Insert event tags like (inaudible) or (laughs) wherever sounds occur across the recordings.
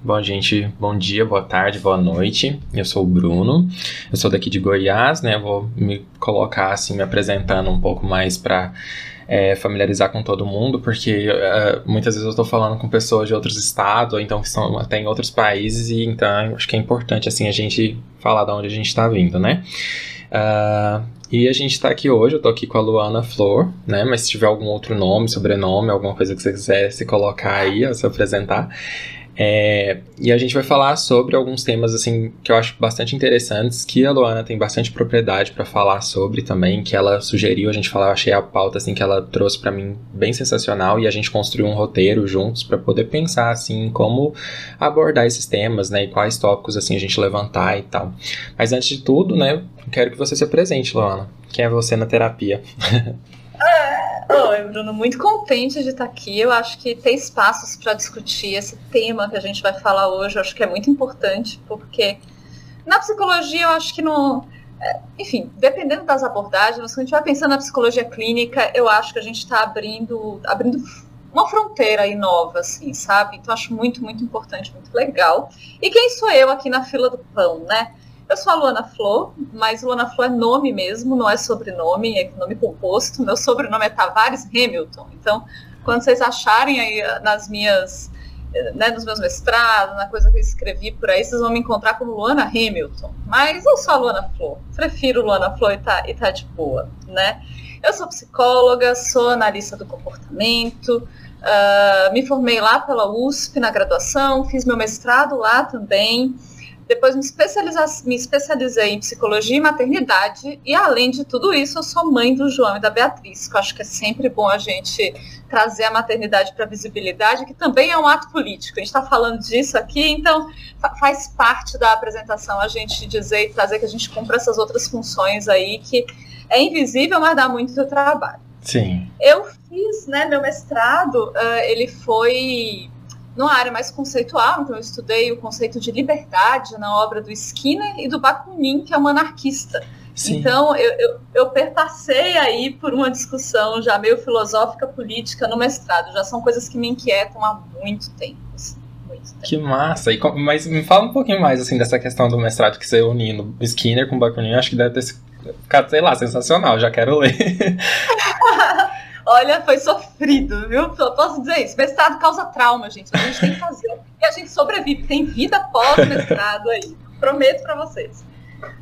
Bom, gente, bom dia, boa tarde, boa noite. Eu sou o Bruno, eu sou daqui de Goiás, né? Vou me colocar assim, me apresentando um pouco mais para é, familiarizar com todo mundo, porque uh, muitas vezes eu estou falando com pessoas de outros estados, ou então que estão até em outros países, e então acho que é importante assim a gente falar de onde a gente está vindo, né? Uh, e a gente está aqui hoje, eu estou aqui com a Luana Flor, né? Mas se tiver algum outro nome, sobrenome, alguma coisa que você quiser se colocar aí, se apresentar, é, e a gente vai falar sobre alguns temas assim que eu acho bastante interessantes, que a Luana tem bastante propriedade para falar sobre também, que ela sugeriu a gente falar, eu achei a pauta assim que ela trouxe para mim bem sensacional e a gente construiu um roteiro juntos para poder pensar assim como abordar esses temas, né, e quais tópicos assim a gente levantar e tal. Mas antes de tudo, né, quero que você se apresente, Luana. Quem é você na terapia? (laughs) Oi, Bruno, muito contente de estar aqui. Eu acho que ter espaços para discutir esse tema que a gente vai falar hoje, eu acho que é muito importante, porque na psicologia eu acho que não. É, enfim, dependendo das abordagens, quando a gente vai pensando na psicologia clínica, eu acho que a gente está abrindo, abrindo uma fronteira aí nova, assim, sabe? Então acho muito, muito importante, muito legal. E quem sou eu aqui na fila do pão, né? Eu sou a Luana Flor, mas Luana Flor é nome mesmo, não é sobrenome, é nome composto. Meu sobrenome é Tavares Hamilton. Então, quando vocês acharem aí ah, nas minhas, né, nos meus mestrados, na coisa que eu escrevi por aí, vocês vão me encontrar como Luana Hamilton. Mas eu sou a Luana Flor. Prefiro Luana Flor e tá, e tá de boa, né? Eu sou psicóloga, sou analista do comportamento, uh, me formei lá pela USP na graduação, fiz meu mestrado lá também. Depois me, me especializei em psicologia e maternidade. E além de tudo isso, eu sou mãe do João e da Beatriz, que eu acho que é sempre bom a gente trazer a maternidade para a visibilidade, que também é um ato político. A gente está falando disso aqui, então faz parte da apresentação a gente dizer e trazer que a gente cumpra essas outras funções aí que é invisível, mas dá muito trabalho. Sim. Eu fiz, né, meu mestrado, uh, ele foi numa área mais conceitual, então eu estudei o conceito de liberdade na obra do Skinner e do Bakunin, que é um anarquista. Sim. Então, eu, eu, eu, perpassei aí por uma discussão já meio filosófica política no mestrado. Já são coisas que me inquietam há muito tempo. Assim, muito tempo. Que massa! E, mas me fala um pouquinho mais assim dessa questão do mestrado que você unindo Skinner com Bakunin. Acho que deve ter ficado, sei lá, sensacional. Já quero ler. (laughs) Olha, foi sofrido, viu? posso dizer isso. Mestrado causa trauma, gente. A gente tem que fazer. E a gente sobrevive. Tem vida pós-mestrado aí. Prometo para vocês.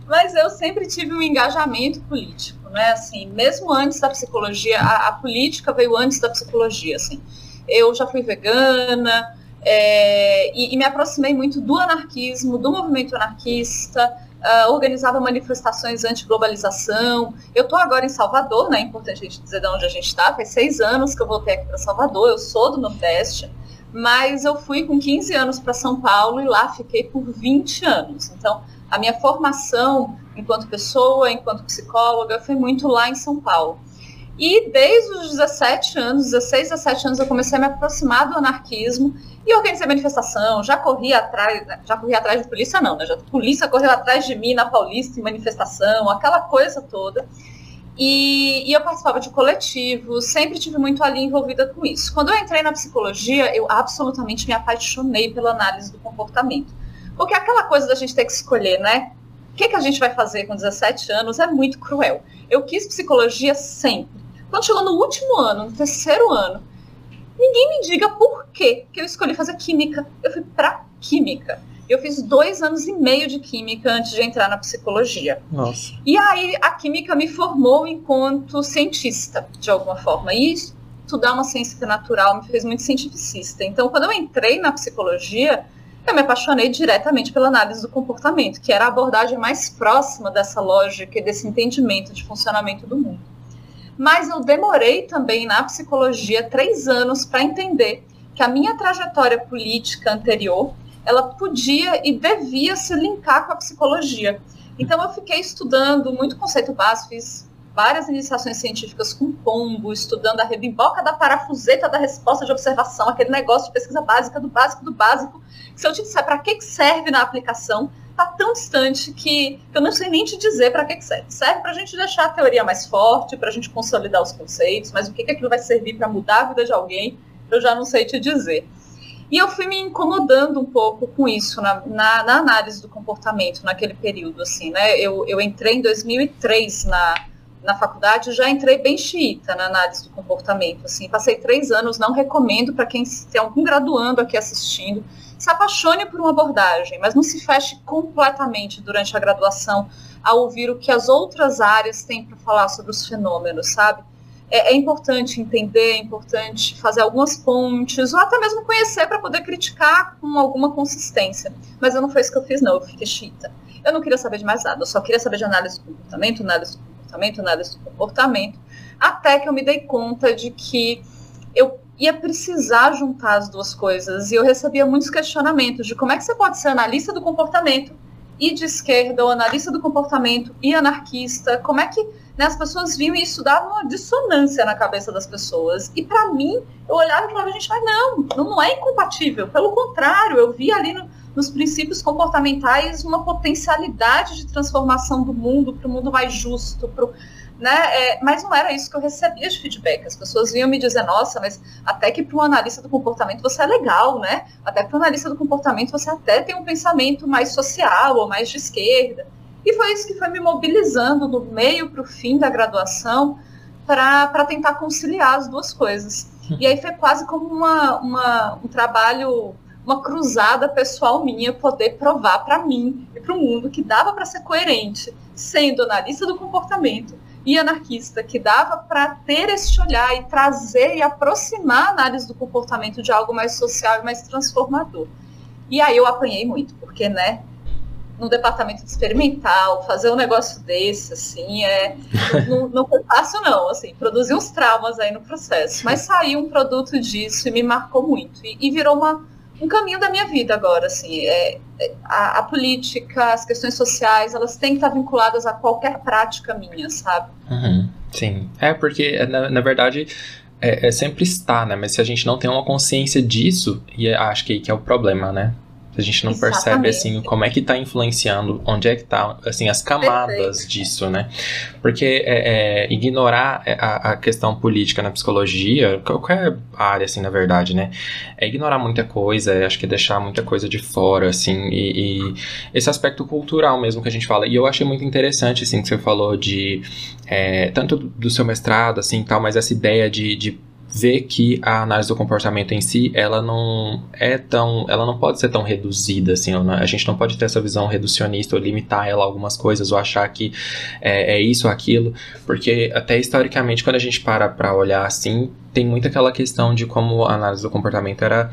Mas eu sempre tive um engajamento político, né? Assim, mesmo antes da psicologia, a, a política veio antes da psicologia, assim. Eu já fui vegana é, e, e me aproximei muito do anarquismo, do movimento anarquista, uh, organizava manifestações anti-globalização. Eu estou agora em Salvador, né? É importante a gente dizer de onde a gente está. Faz seis anos que eu voltei aqui para Salvador, eu sou do Nordeste, mas eu fui com 15 anos para São Paulo e lá fiquei por 20 anos. Então, a minha formação enquanto pessoa, enquanto psicóloga, foi muito lá em São Paulo. E desde os 17 anos, 16, 17 anos, eu comecei a me aproximar do anarquismo e organizei manifestação, já corri atrás, já corri atrás de polícia não, né? Já, polícia correu atrás de mim na Paulista em manifestação, aquela coisa toda. E, e, eu participava de coletivos, sempre tive muito ali envolvida com isso. Quando eu entrei na psicologia, eu absolutamente me apaixonei pela análise do comportamento. Porque aquela coisa da gente ter que escolher, né? O que, que a gente vai fazer com 17 anos é muito cruel. Eu quis psicologia sempre. Quando chegou no último ano, no terceiro ano, Ninguém me diga por que eu escolhi fazer química. Eu fui para química. Eu fiz dois anos e meio de química antes de entrar na psicologia. Nossa. E aí a química me formou enquanto cientista, de alguma forma. E estudar uma ciência natural me fez muito cientificista. Então, quando eu entrei na psicologia, eu me apaixonei diretamente pela análise do comportamento, que era a abordagem mais próxima dessa lógica e desse entendimento de funcionamento do mundo. Mas eu demorei também na psicologia três anos para entender que a minha trajetória política anterior ela podia e devia se linkar com a psicologia. Então eu fiquei estudando muito conceito básico, fiz várias iniciações científicas com pombo, estudando a rebimboca da parafuseta da resposta de observação, aquele negócio de pesquisa básica do básico do básico. Que se eu te disser para que serve na aplicação, tá tão distante que eu não sei nem te dizer para que serve. Serve para a gente deixar a teoria mais forte, para a gente consolidar os conceitos, mas o que, que aquilo vai servir para mudar a vida de alguém, eu já não sei te dizer. E eu fui me incomodando um pouco com isso na, na, na análise do comportamento naquele período, assim, né? Eu, eu entrei em 2003 na, na faculdade, já entrei bem xiita na análise do comportamento, assim, passei três anos, não recomendo para quem tem algum graduando aqui assistindo, se apaixone por uma abordagem, mas não se feche completamente durante a graduação a ouvir o que as outras áreas têm para falar sobre os fenômenos, sabe? é, é, importante entender, é importante fazer algumas pontes, ou até mesmo conhecer para poder criticar com alguma consistência. Mas eu não foi isso que eu fiz, não, eu fiquei chita. Eu não queria saber de mais nada, eu só queria saber de análise do comportamento, análise do comportamento, análise do comportamento, até que eu me dei conta de que eu ia precisar juntar as duas coisas. E eu recebia muitos questionamentos de como é que você pode ser analista do comportamento e de esquerda, ou analista do comportamento e anarquista, como é que né, as pessoas viam isso dava uma dissonância na cabeça das pessoas. E para mim, eu olhava e falava, gente, mas não, não é incompatível. Pelo contrário, eu vi ali no, nos princípios comportamentais uma potencialidade de transformação do mundo para o mundo mais justo, pro, né? É, mas não era isso que eu recebia de feedback. As pessoas vinham me dizer, nossa, mas até que para um analista do comportamento você é legal, né? Até para um analista do comportamento você até tem um pensamento mais social ou mais de esquerda. E foi isso que foi me mobilizando do meio para o fim da graduação para tentar conciliar as duas coisas. E aí foi quase como uma, uma, um trabalho, uma cruzada pessoal minha, poder provar para mim e para o mundo que dava para ser coerente, sendo analista do comportamento e anarquista, que dava para ter esse olhar e trazer e aproximar a análise do comportamento de algo mais social e mais transformador. E aí eu apanhei muito, porque, né, no departamento experimental, fazer um negócio desse, assim, é, (laughs) não, não foi fácil não, assim, produzir uns traumas aí no processo, mas saiu um produto disso e me marcou muito, e, e virou uma, um caminho da minha vida agora, assim, é, é, a, a, política, as questões sociais, elas têm que estar vinculadas a qualquer prática minha, sabe? Uhum, sim, é porque, na, na verdade... É, é, sempre está, né? Mas se a gente não tem uma consciência disso, e é, acho que que é o problema, né? A gente não Exatamente. percebe, assim, como é que está influenciando, onde é que tá, assim, as camadas Perfeito. disso, né? Porque é, é, ignorar a, a, questão política na psicologia, qualquer área, assim, na verdade, né? É ignorar muita coisa, é, acho que é deixar muita coisa de fora, assim, e, e, esse aspecto cultural mesmo que a gente fala. E eu achei muito interessante, assim, que você falou de, é, tanto do seu mestrado, assim, tal, mas essa ideia de, de vê que a análise do comportamento em si, ela não é tão, ela não pode ser tão reduzida assim, a gente não pode ter essa visão reducionista ou limitar ela a algumas coisas ou achar que é, é isso ou aquilo, porque até historicamente quando a gente para para olhar assim, tem muito aquela questão de como a análise do comportamento era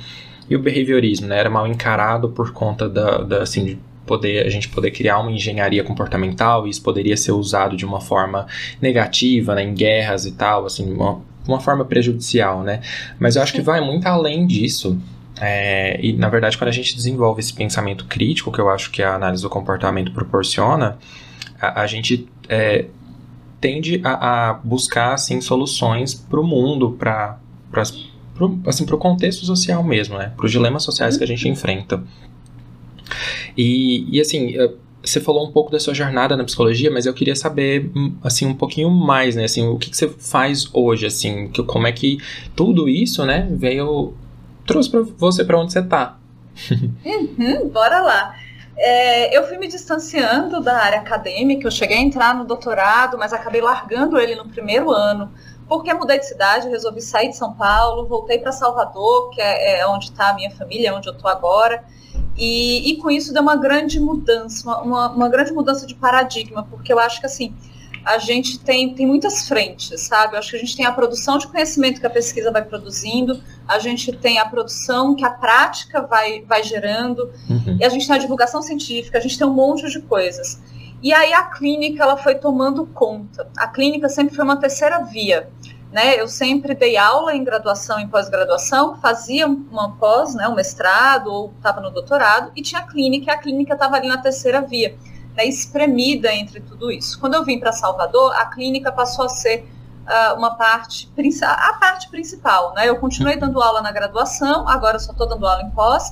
e o behaviorismo, né, era mal encarado por conta da, da assim, de poder a gente poder criar uma engenharia comportamental e isso poderia ser usado de uma forma negativa, né, em guerras e tal, assim, uma, uma forma prejudicial, né? Mas eu acho que vai muito além disso. É, e, na verdade, quando a gente desenvolve esse pensamento crítico, que eu acho que a análise do comportamento proporciona, a, a gente é, tende a, a, buscar assim, soluções para o mundo, para assim, o contexto social mesmo, né? para os dilemas sociais que a gente enfrenta. E, e assim, você falou um pouco da sua jornada na psicologia, mas eu queria saber, hum, assim, um pouquinho mais, né? Assim, o que, que você faz hoje, assim, que, como é que tudo isso, né, veio, trouxe para você para onde você tá. (laughs) uhum, bora lá. É, eu fui me distanciando da área acadêmica, eu cheguei a entrar no doutorado, mas acabei largando ele no primeiro ano, porque mudei de cidade, resolvi sair de São Paulo, voltei para Salvador, que é, é onde está a minha família, é onde eu estou agora, e, e, com isso deu uma grande mudança, uma, uma, grande mudança de paradigma, porque eu acho que assim, a gente tem, tem muitas frentes, sabe? Eu acho que a gente tem a produção de conhecimento que a pesquisa vai produzindo, a gente tem a produção que a prática vai, vai gerando, uhum. e a gente tem a divulgação científica, a gente tem um monte de coisas. E aí a clínica ela foi tomando conta. A clínica sempre foi uma terceira via Né? Eu sempre dei aula em graduação e pós-graduação, fazia uma pós, né, um mestrado ou estava no doutorado e tinha clínica, e a clínica estava ali na terceira via, né, espremida entre tudo isso. Quando eu vim para Salvador, a clínica passou a ser uh, uma parte, a parte principal. Né? Eu continuei dando aula na graduação, agora só estou dando aula em pós,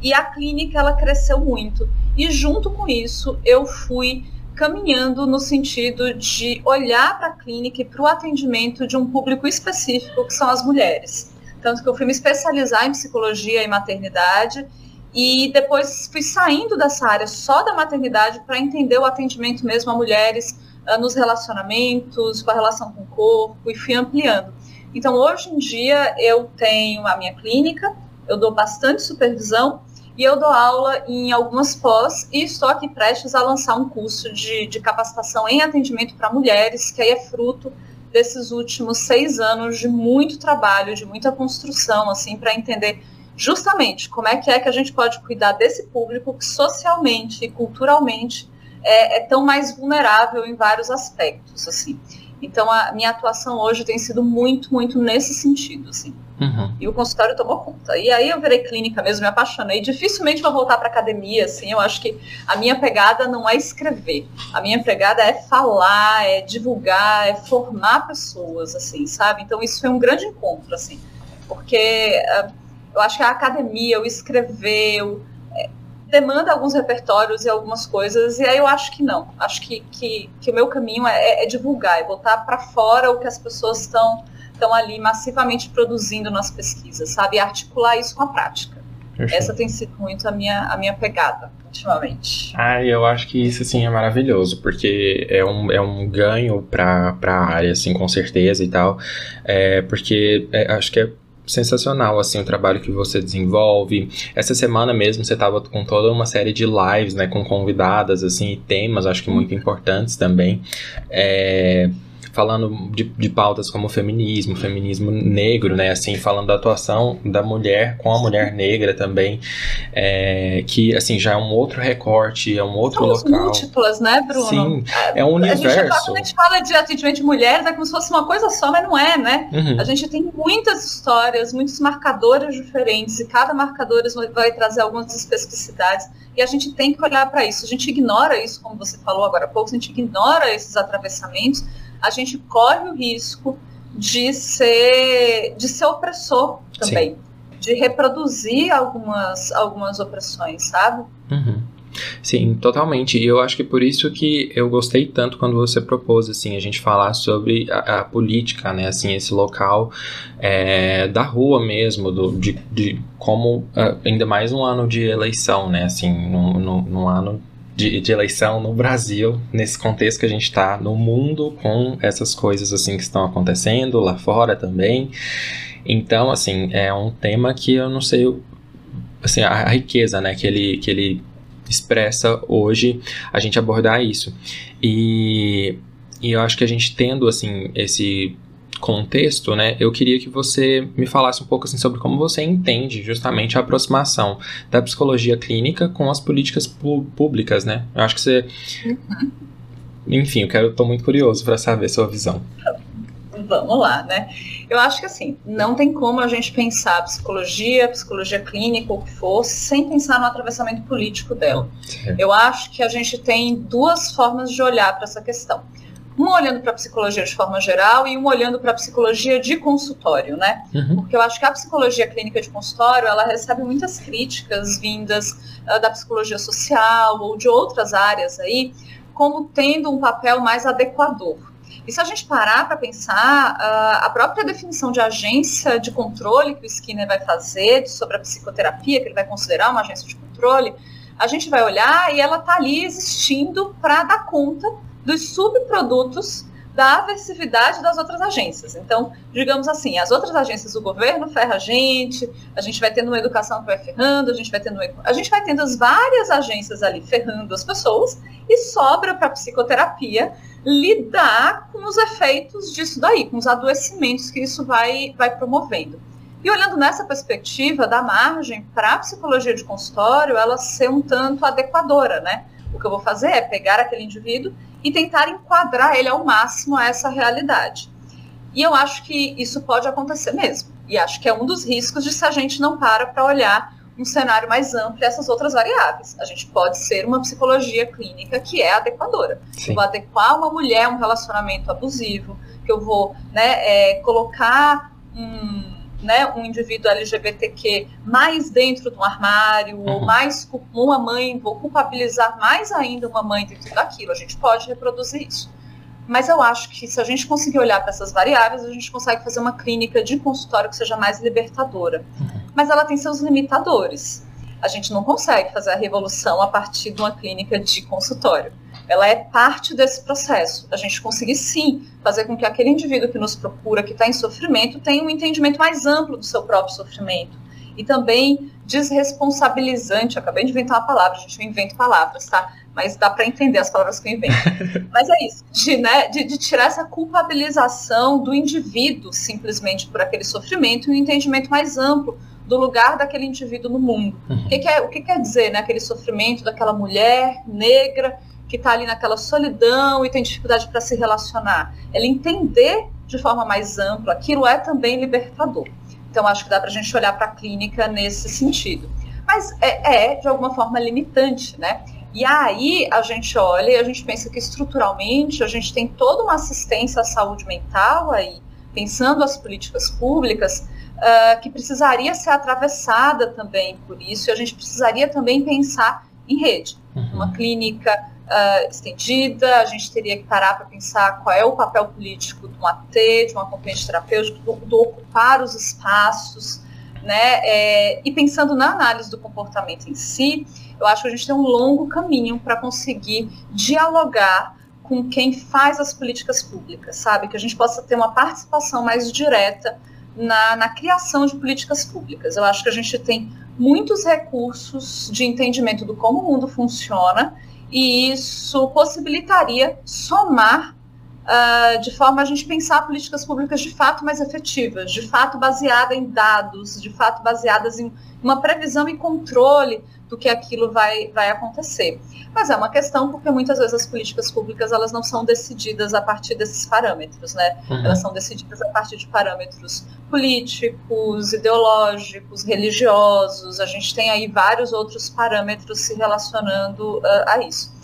e a clínica ela cresceu muito. E junto com isso, eu fui caminhando no sentido de olhar para a clínica e para o atendimento de um público específico, que são as mulheres. Tanto que eu fui me especializar em psicologia e maternidade, e depois fui saindo dessa área só da maternidade para entender o atendimento mesmo a mulheres uh, nos relacionamentos, com a relação com o corpo, e fui ampliando. Então, hoje em dia, eu tenho a minha clínica, eu dou bastante supervisão e eu dou aula em algumas pós e estou aqui prestes a lançar um curso de, de capacitação em atendimento para mulheres, que aí é fruto desses últimos seis anos de muito trabalho, de muita construção, assim, para entender justamente como é que é que a gente pode cuidar desse público que socialmente e culturalmente é, é tão mais vulnerável em vários aspectos, assim. Então, a minha atuação hoje tem sido muito, muito nesse sentido, assim. Uhum. E o consultório tomou conta. E aí eu virei clínica mesmo, me apaixonei. Dificilmente vou voltar para academia, assim. Eu acho que a minha pegada não é escrever. A minha pegada é falar, é divulgar, é formar pessoas, assim, sabe? Então isso foi um grande encontro, assim. Porque uh, eu acho que a academia, o escrever, o, é, demanda alguns repertórios e algumas coisas, e aí eu acho que não. Acho que, que, que o meu caminho é, é divulgar, é botar para fora o que as pessoas estão estão ali massivamente produzindo nas pesquisas, sabe? E articular isso com a prática. Perfeito. Essa tem sido muito a minha, a minha pegada ultimamente. Ah, eu acho que isso assim é maravilhoso, porque é um, é um ganho para a área, assim, com certeza e tal. É, porque é, acho que é sensacional assim o trabalho que você desenvolve. Essa semana mesmo você estava com toda uma série de lives, né, com convidadas assim, e temas, acho que muito importantes também. É, falando de, de pautas como feminismo, feminismo negro, né, assim, falando da atuação da mulher com a mulher negra também, é, que, assim, já é um outro recorte, é um outro Somos local. múltiplas, né, Bruno? Sim, é um universo. A gente, quando a gente fala de atendimento de mulheres, é como se fosse uma coisa só, mas não é, né? Uhum. A gente tem muitas histórias, muitos marcadores diferentes, e cada marcador vai trazer algumas especificidades, e a gente tem que olhar para isso. A gente ignora isso, como você falou agora há pouco, a gente ignora esses atravessamentos, a gente corre o risco de ser, de ser opressor também, Sim. de reproduzir algumas, algumas opressões, sabe? Uhum. Sim, totalmente. E eu acho que por isso que eu gostei tanto quando você propôs, assim, a gente falar sobre a, a política, né, assim, esse local é, da rua mesmo, do, de, de como, uh, ainda mais um ano de eleição, né, assim, num, num, num ano de, de, eleição no Brasil, nesse contexto que a gente está no mundo com essas coisas assim que estão acontecendo lá fora também. Então, assim, é um tema que eu não sei, assim, a, riqueza, né, que ele, que ele expressa hoje, a gente abordar isso. E, e eu acho que a gente tendo, assim, esse contexto, né, eu queria que você me falasse um pouco assim sobre como você entende justamente a aproximação da psicologia clínica com as políticas públicas, né? Eu acho que você, uhum. enfim, eu quero, tô muito curioso para saber sua visão. Vamos lá, né? Eu acho que assim, não tem como a gente pensar a psicologia, psicologia clínica, o que for, sem pensar no atravessamento político dela. Eu acho que a gente tem duas formas de olhar para essa questão um olhando para a psicologia de forma geral e um olhando para a psicologia de consultório, né? Uhum. Porque eu acho que a psicologia clínica de consultório, ela recebe muitas críticas vindas uh, da psicologia social ou de outras áreas aí, como tendo um papel mais adequador. E se a gente parar para pensar, uh, a própria definição de agência de controle que o Skinner vai fazer sobre a psicoterapia, que ele vai considerar uma agência de controle, a gente vai olhar e ela está ali existindo para dar conta dos subprodutos da aversividade das outras agências. Então, digamos assim, as outras agências do governo ferra a gente, a gente vai tendo uma educação que vai ferrando, a gente vai tendo a gente vai tendo as várias agências ali ferrando as pessoas e sobra para a psicoterapia lidar com os efeitos disso daí, com os adoecimentos que isso vai vai promovendo. E olhando nessa perspectiva da margem para a psicologia de consultório, ela ser um tanto adequadora, né? O que eu vou fazer é pegar aquele indivíduo e tentar enquadrar ele ao máximo a essa realidade. E eu acho que isso pode acontecer mesmo. E acho que é um dos riscos de se a gente não para para olhar um cenário mais amplo e essas outras variáveis. A gente pode ser uma psicologia clínica que é adequadora. Sim. Eu vou adequar uma mulher a um relacionamento abusivo, que eu vou né, é, colocar um, né, um indivíduo LGBTQ mais dentro do armário, uhum. ou mais uma mãe, vou culpabilizar mais ainda uma mãe dentro daquilo. A gente pode reproduzir isso. Mas eu acho que se a gente conseguir olhar para essas variáveis, a gente consegue fazer uma clínica de consultório que seja mais libertadora. Uhum. Mas ela tem seus limitadores. A gente não consegue fazer a revolução a partir de uma clínica de consultório. Ela é parte desse processo. A gente conseguir sim fazer com que aquele indivíduo que nos procura, que está em sofrimento, tenha um entendimento mais amplo do seu próprio sofrimento. E também desresponsabilizante. acabei de inventar uma palavra, a gente não inventa palavras, tá? mas dá para entender as palavras que eu invento. (laughs) mas é isso, de, né, de, de, tirar essa culpabilização do indivíduo simplesmente por aquele sofrimento e um entendimento mais amplo do lugar daquele indivíduo no mundo. Uhum. O, que, que, é, o que quer dizer né, aquele sofrimento daquela mulher negra que está ali naquela solidão e tem dificuldade para se relacionar? Ela entender de forma mais ampla aquilo é também libertador. Então, acho que dá para a gente olhar para a clínica nesse sentido. Mas é, é, de alguma forma, limitante, né? E aí a gente olha e a gente pensa que estruturalmente a gente tem toda uma assistência à saúde mental aí, pensando as políticas públicas, uh, que precisaria ser atravessada também por isso, e a gente precisaria também pensar em rede, uhum. uma clínica uh, estendida, a gente teria que parar para pensar qual é o papel político de um AT, de um acompanhante terapêutico, do, do ocupar os espaços, né? É, e pensando na análise do comportamento em si, eu acho que a gente tem um longo caminho para conseguir dialogar com quem faz as políticas públicas, sabe? Que a gente possa ter uma participação mais direta na, na criação de políticas públicas. Eu acho que a gente tem muitos recursos de entendimento do como o mundo funciona e isso possibilitaria somar uh, de forma a gente pensar políticas públicas de fato mais efetivas, de fato baseada em dados, de fato baseadas em uma previsão e controle do que aquilo vai, vai acontecer. Mas é uma questão porque muitas vezes as políticas públicas elas não são decididas a partir desses parâmetros, né? Uhum. Elas são decididas a partir de parâmetros políticos, ideológicos, religiosos. A gente tem aí vários outros parâmetros se relacionando uh, a isso.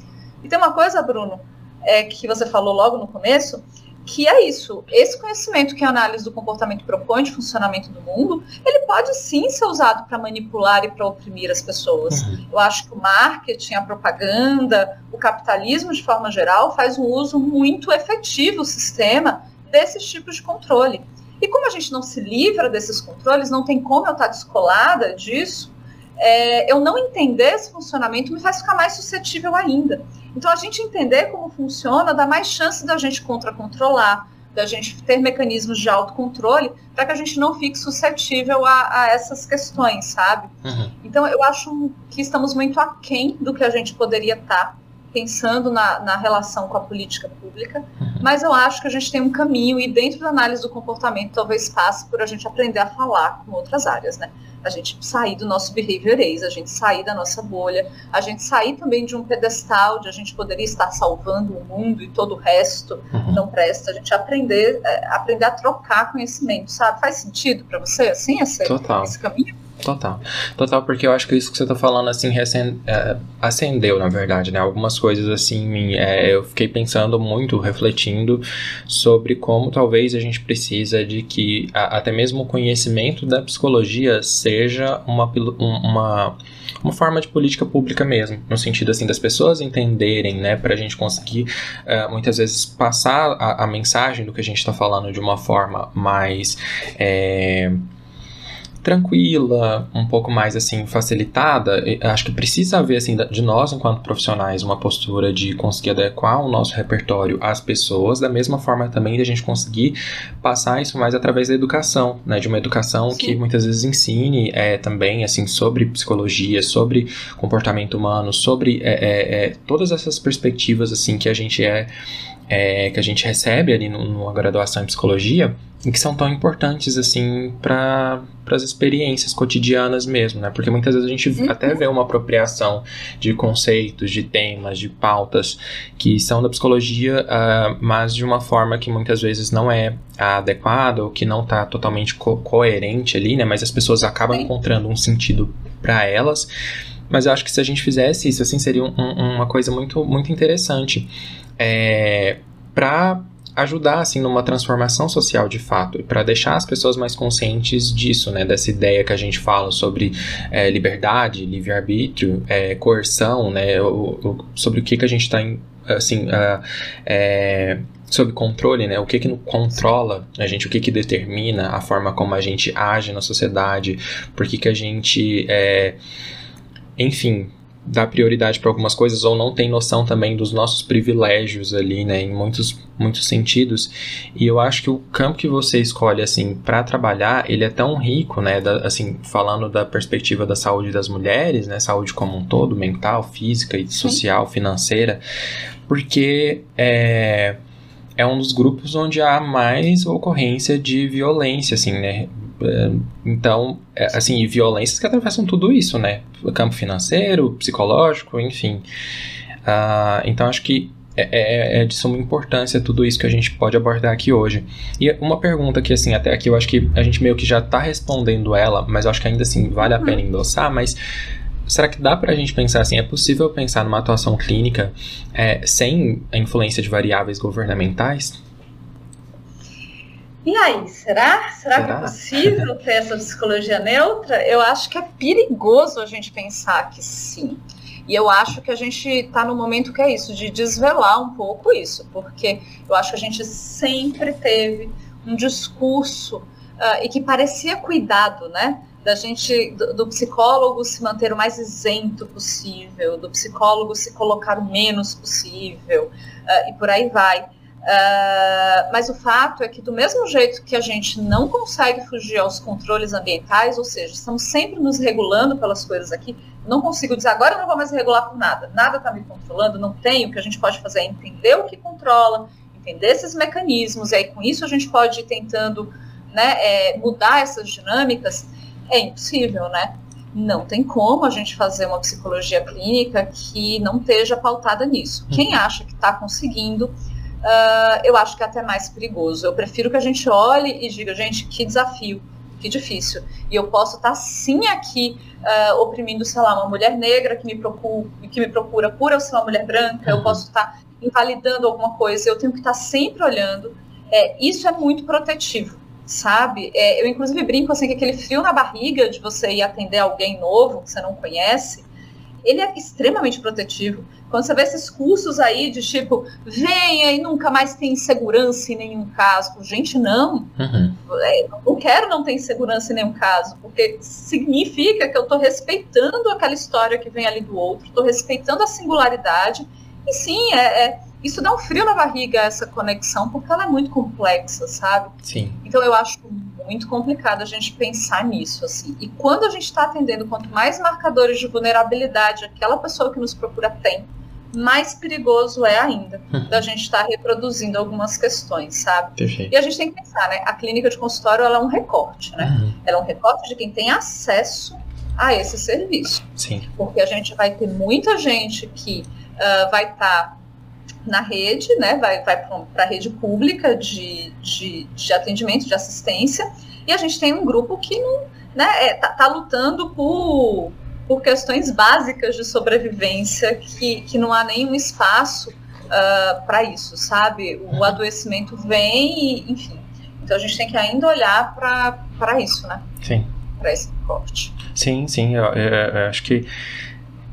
E tem uma coisa, Bruno, é, que você falou logo no começo, que é isso. Esse conhecimento que a análise do comportamento propõe de funcionamento do mundo, ele pode sim ser usado para manipular e para oprimir as pessoas. Uhum. Eu acho que o marketing, a propaganda, o capitalismo de forma geral faz um uso muito efetivo do sistema desses tipos de controle. E como a gente não se livra desses controles, não tem como eu estar descolada disso, é, eu não entender esse funcionamento me faz ficar mais suscetível ainda. Então, a gente entender como funciona dá mais chance da gente contra-controlar, da gente ter mecanismos de autocontrole, para que a gente não fique suscetível a, a essas questões, sabe? Uhum. Então, eu acho que estamos muito aquém do que a gente poderia estar tá pensando na, na relação com a política pública, uhum. mas eu acho que a gente tem um caminho, e dentro da análise do comportamento, talvez passe por a gente aprender a falar com outras áreas, né? A gente sair do nosso behavior a gente sair da nossa bolha, a gente sair também de um pedestal de a gente poderia estar salvando o mundo e todo o resto uhum. não presta, a gente aprender, é, aprender a trocar conhecimento, sabe? Faz sentido para você assim esse, Total. esse caminho? Total. Total, porque eu acho que isso que você tá falando, assim, é, acendeu, na verdade, né? Algumas coisas, assim, é, eu fiquei pensando muito, refletindo sobre como talvez a gente precisa de que a, até mesmo o conhecimento da psicologia seja uma, uma, uma forma de política pública mesmo, no sentido, assim, das pessoas entenderem, né? Pra gente conseguir, uh, muitas vezes, passar a, a, mensagem do que a gente tá falando de uma forma mais... Tranquila, um pouco mais assim facilitada, acho que precisa haver assim de nós enquanto profissionais uma postura de conseguir adequar o nosso repertório às pessoas, da mesma forma também de a gente conseguir passar isso mais através da educação, né, de uma educação Sim. que muitas vezes ensine é, também assim sobre psicologia, sobre comportamento humano, sobre é, é, é todas essas perspectivas assim que a gente é é, que a gente recebe ali no, numa graduação em psicologia e que são tão importantes assim para as experiências cotidianas mesmo, né? Porque muitas vezes a gente uhum. até vê uma apropriação de conceitos, de temas, de pautas que são da psicologia, uh, mas de uma forma que muitas vezes não é adequada ou que não está totalmente co coerente ali, né? Mas as pessoas acabam encontrando um sentido para elas. Mas eu acho que se a gente fizesse isso, assim, seria um, uma coisa muito, muito interessante é, para ajudar assim numa transformação social de fato e para deixar as pessoas mais conscientes disso, né, dessa ideia que a gente fala sobre é, liberdade, livre arbítrio, é, coerção, né, o, o, sobre o que que a gente está assim uh, é, sob controle, né? O que que controla a gente, o que que determina a forma como a gente age na sociedade, por que que a gente é, enfim, dá prioridade para algumas coisas ou não tem noção também dos nossos privilégios ali, né, em muitos, muitos sentidos. E eu acho que o campo que você escolhe assim para trabalhar, ele é tão rico, né, da, assim, falando da perspectiva da saúde das mulheres, né, saúde como um todo, mental, física e social, Sim. financeira, porque é é um dos grupos onde há mais ocorrência de violência, assim, né? É, então, é, assim, violências que atravessam tudo isso, né? O campo financeiro, psicológico, enfim. Uh, então, acho que é, é, é, de suma importância tudo isso que a gente pode abordar aqui hoje. E uma pergunta que, assim, até aqui eu acho que a gente meio que já está respondendo ela, mas eu acho que ainda assim vale a pena uhum. endossar, mas será que dá para a gente pensar assim, é possível pensar numa atuação clínica é, sem a influência de variáveis governamentais? E aí, será? será? Será, que é possível ter essa psicologia neutra? Eu acho que é perigoso a gente pensar que sim. E eu acho que a gente está no momento que é isso, de desvelar um pouco isso, porque eu acho que a gente sempre teve um discurso uh, e que parecia cuidado, né? Da gente, do, do, psicólogo se manter o mais isento possível, do psicólogo se colocar o menos possível, uh, e por aí vai. Uh, mas o fato é que, do mesmo jeito que a gente não consegue fugir aos controles ambientais, ou seja, estamos sempre nos regulando pelas coisas aqui, não consigo dizer agora eu não vou mais regular por nada, nada está me controlando, não tem. O que a gente pode fazer é entender o que controla, entender esses mecanismos, e aí com isso a gente pode ir tentando né, é, mudar essas dinâmicas. É impossível, né? Não tem como a gente fazer uma psicologia clínica que não esteja pautada nisso. Quem uhum. acha que está conseguindo uh, eu acho que é até mais perigoso. Eu prefiro que a gente olhe e diga, gente, que desafio, que difícil. E eu posso estar sim aqui uh, oprimindo, sei lá, uma mulher negra que me procura, que me procura por eu ser uma mulher branca, uhum. eu posso estar invalidando alguma coisa, eu tenho que estar sempre olhando. É, isso é muito protetivo, sabe? É, eu inclusive brinco assim que aquele frio na barriga de você ir atender alguém novo que você não conhece, ele é extremamente protetivo. Quando você vê esses cursos aí de tipo, venha e nunca mais tem insegurança em nenhum caso. Gente, não. Uhum. É, não quero não ter insegurança em nenhum caso, porque significa que eu estou respeitando aquela história que vem ali do outro, estou respeitando a singularidade. E sim, é, é, isso dá um frio na barriga, essa conexão, porque ela é muito complexa, sabe? Sim. Então eu acho muito complicado a gente pensar nisso, assim. E quando a gente está atendendo, quanto mais marcadores de vulnerabilidade aquela pessoa que nos procura tem, mais perigoso é ainda uhum. da gente estar tá reproduzindo algumas questões, sabe? Perfeito. E a gente tem que pensar, né? A clínica de consultório ela é um recorte, né? Uhum. Ela é um recorte de quem tem acesso a esse serviço. Sim. Porque a gente vai ter muita gente que uh, vai estar tá na rede, né, vai, vai para a rede pública de, de, de, atendimento, de assistência, e a gente tem um grupo que não né, é, tá, tá, lutando por, por questões básicas de sobrevivência, que, que não há nenhum espaço uh, ah, para isso, sabe? O uhum. adoecimento vem e, enfim. Então a gente tem que ainda olhar para isso, né? Sim. Para esse corte. Sim, sim, eu, eu, eu acho que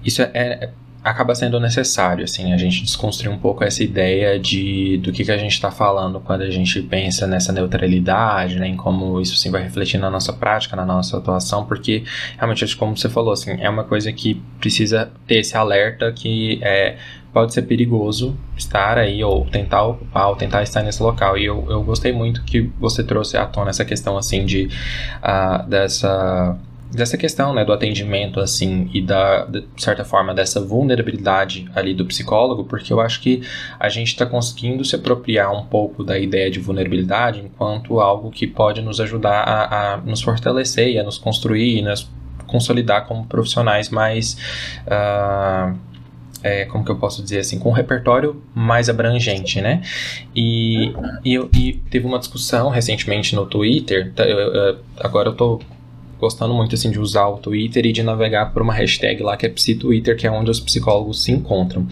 isso é, é acaba sendo necessário, assim, a gente desconstruir um pouco essa ideia de do que, que a gente está falando quando a gente pensa nessa neutralidade, né, em como isso assim, vai refletir na nossa prática, na nossa atuação, porque realmente, como você falou, assim, é uma coisa que precisa ter esse alerta que é, pode ser perigoso estar aí, ou tentar ocupar, ou tentar estar nesse local, e eu, eu gostei muito que você trouxe à tona essa questão, assim, de, uh, dessa dessa questão, né, do atendimento, assim, e da, de certa forma, dessa vulnerabilidade ali do psicólogo, porque eu acho que a gente está conseguindo se apropriar um pouco da ideia de vulnerabilidade enquanto algo que pode nos ajudar a, a nos fortalecer e a nos construir e nos consolidar como profissionais mais. Uh, é, como que eu posso dizer assim, com um repertório mais abrangente, né? E, e, e teve uma discussão recentemente no Twitter, tá, eu, eu, agora eu tô gostando muito assim de usar o Twitter e de navegar por uma hashtag lá que é PsiTwitter, que é onde os psicólogos se encontram.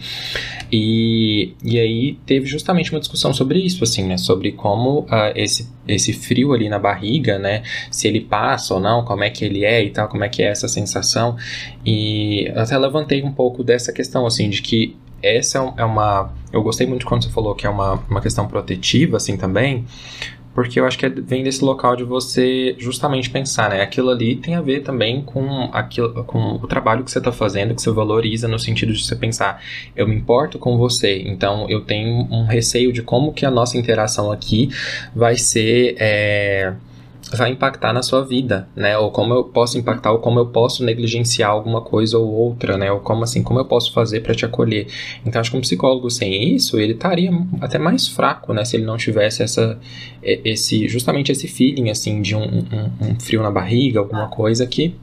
E, e aí teve justamente uma discussão sobre isso, assim, né? Sobre como uh, esse, esse frio ali na barriga, né? Se ele passa ou não, como é que ele é e tal, como é que é essa sensação. E até levantei um pouco dessa questão, assim, de que essa é uma. Eu gostei muito quando você falou que é uma, uma questão protetiva, assim, também, porque eu acho que é, vem desse local de você justamente pensar, né? Aquilo ali tem a ver também com, aquilo, com o trabalho que você está fazendo, que você valoriza no sentido de você pensar, eu me importo com você, então eu tenho um receio de como que a nossa interação aqui vai ser. É, vai impactar na sua vida, né? Ou como eu posso impactar, ou como eu posso negligenciar alguma coisa ou outra, né? Ou como assim, como eu posso fazer para te acolher. Então acho que um psicólogo sem isso, ele estaria até mais fraco, né? Se ele não tivesse essa, esse, justamente esse feeling assim de um, um, um frio na barriga, alguma coisa que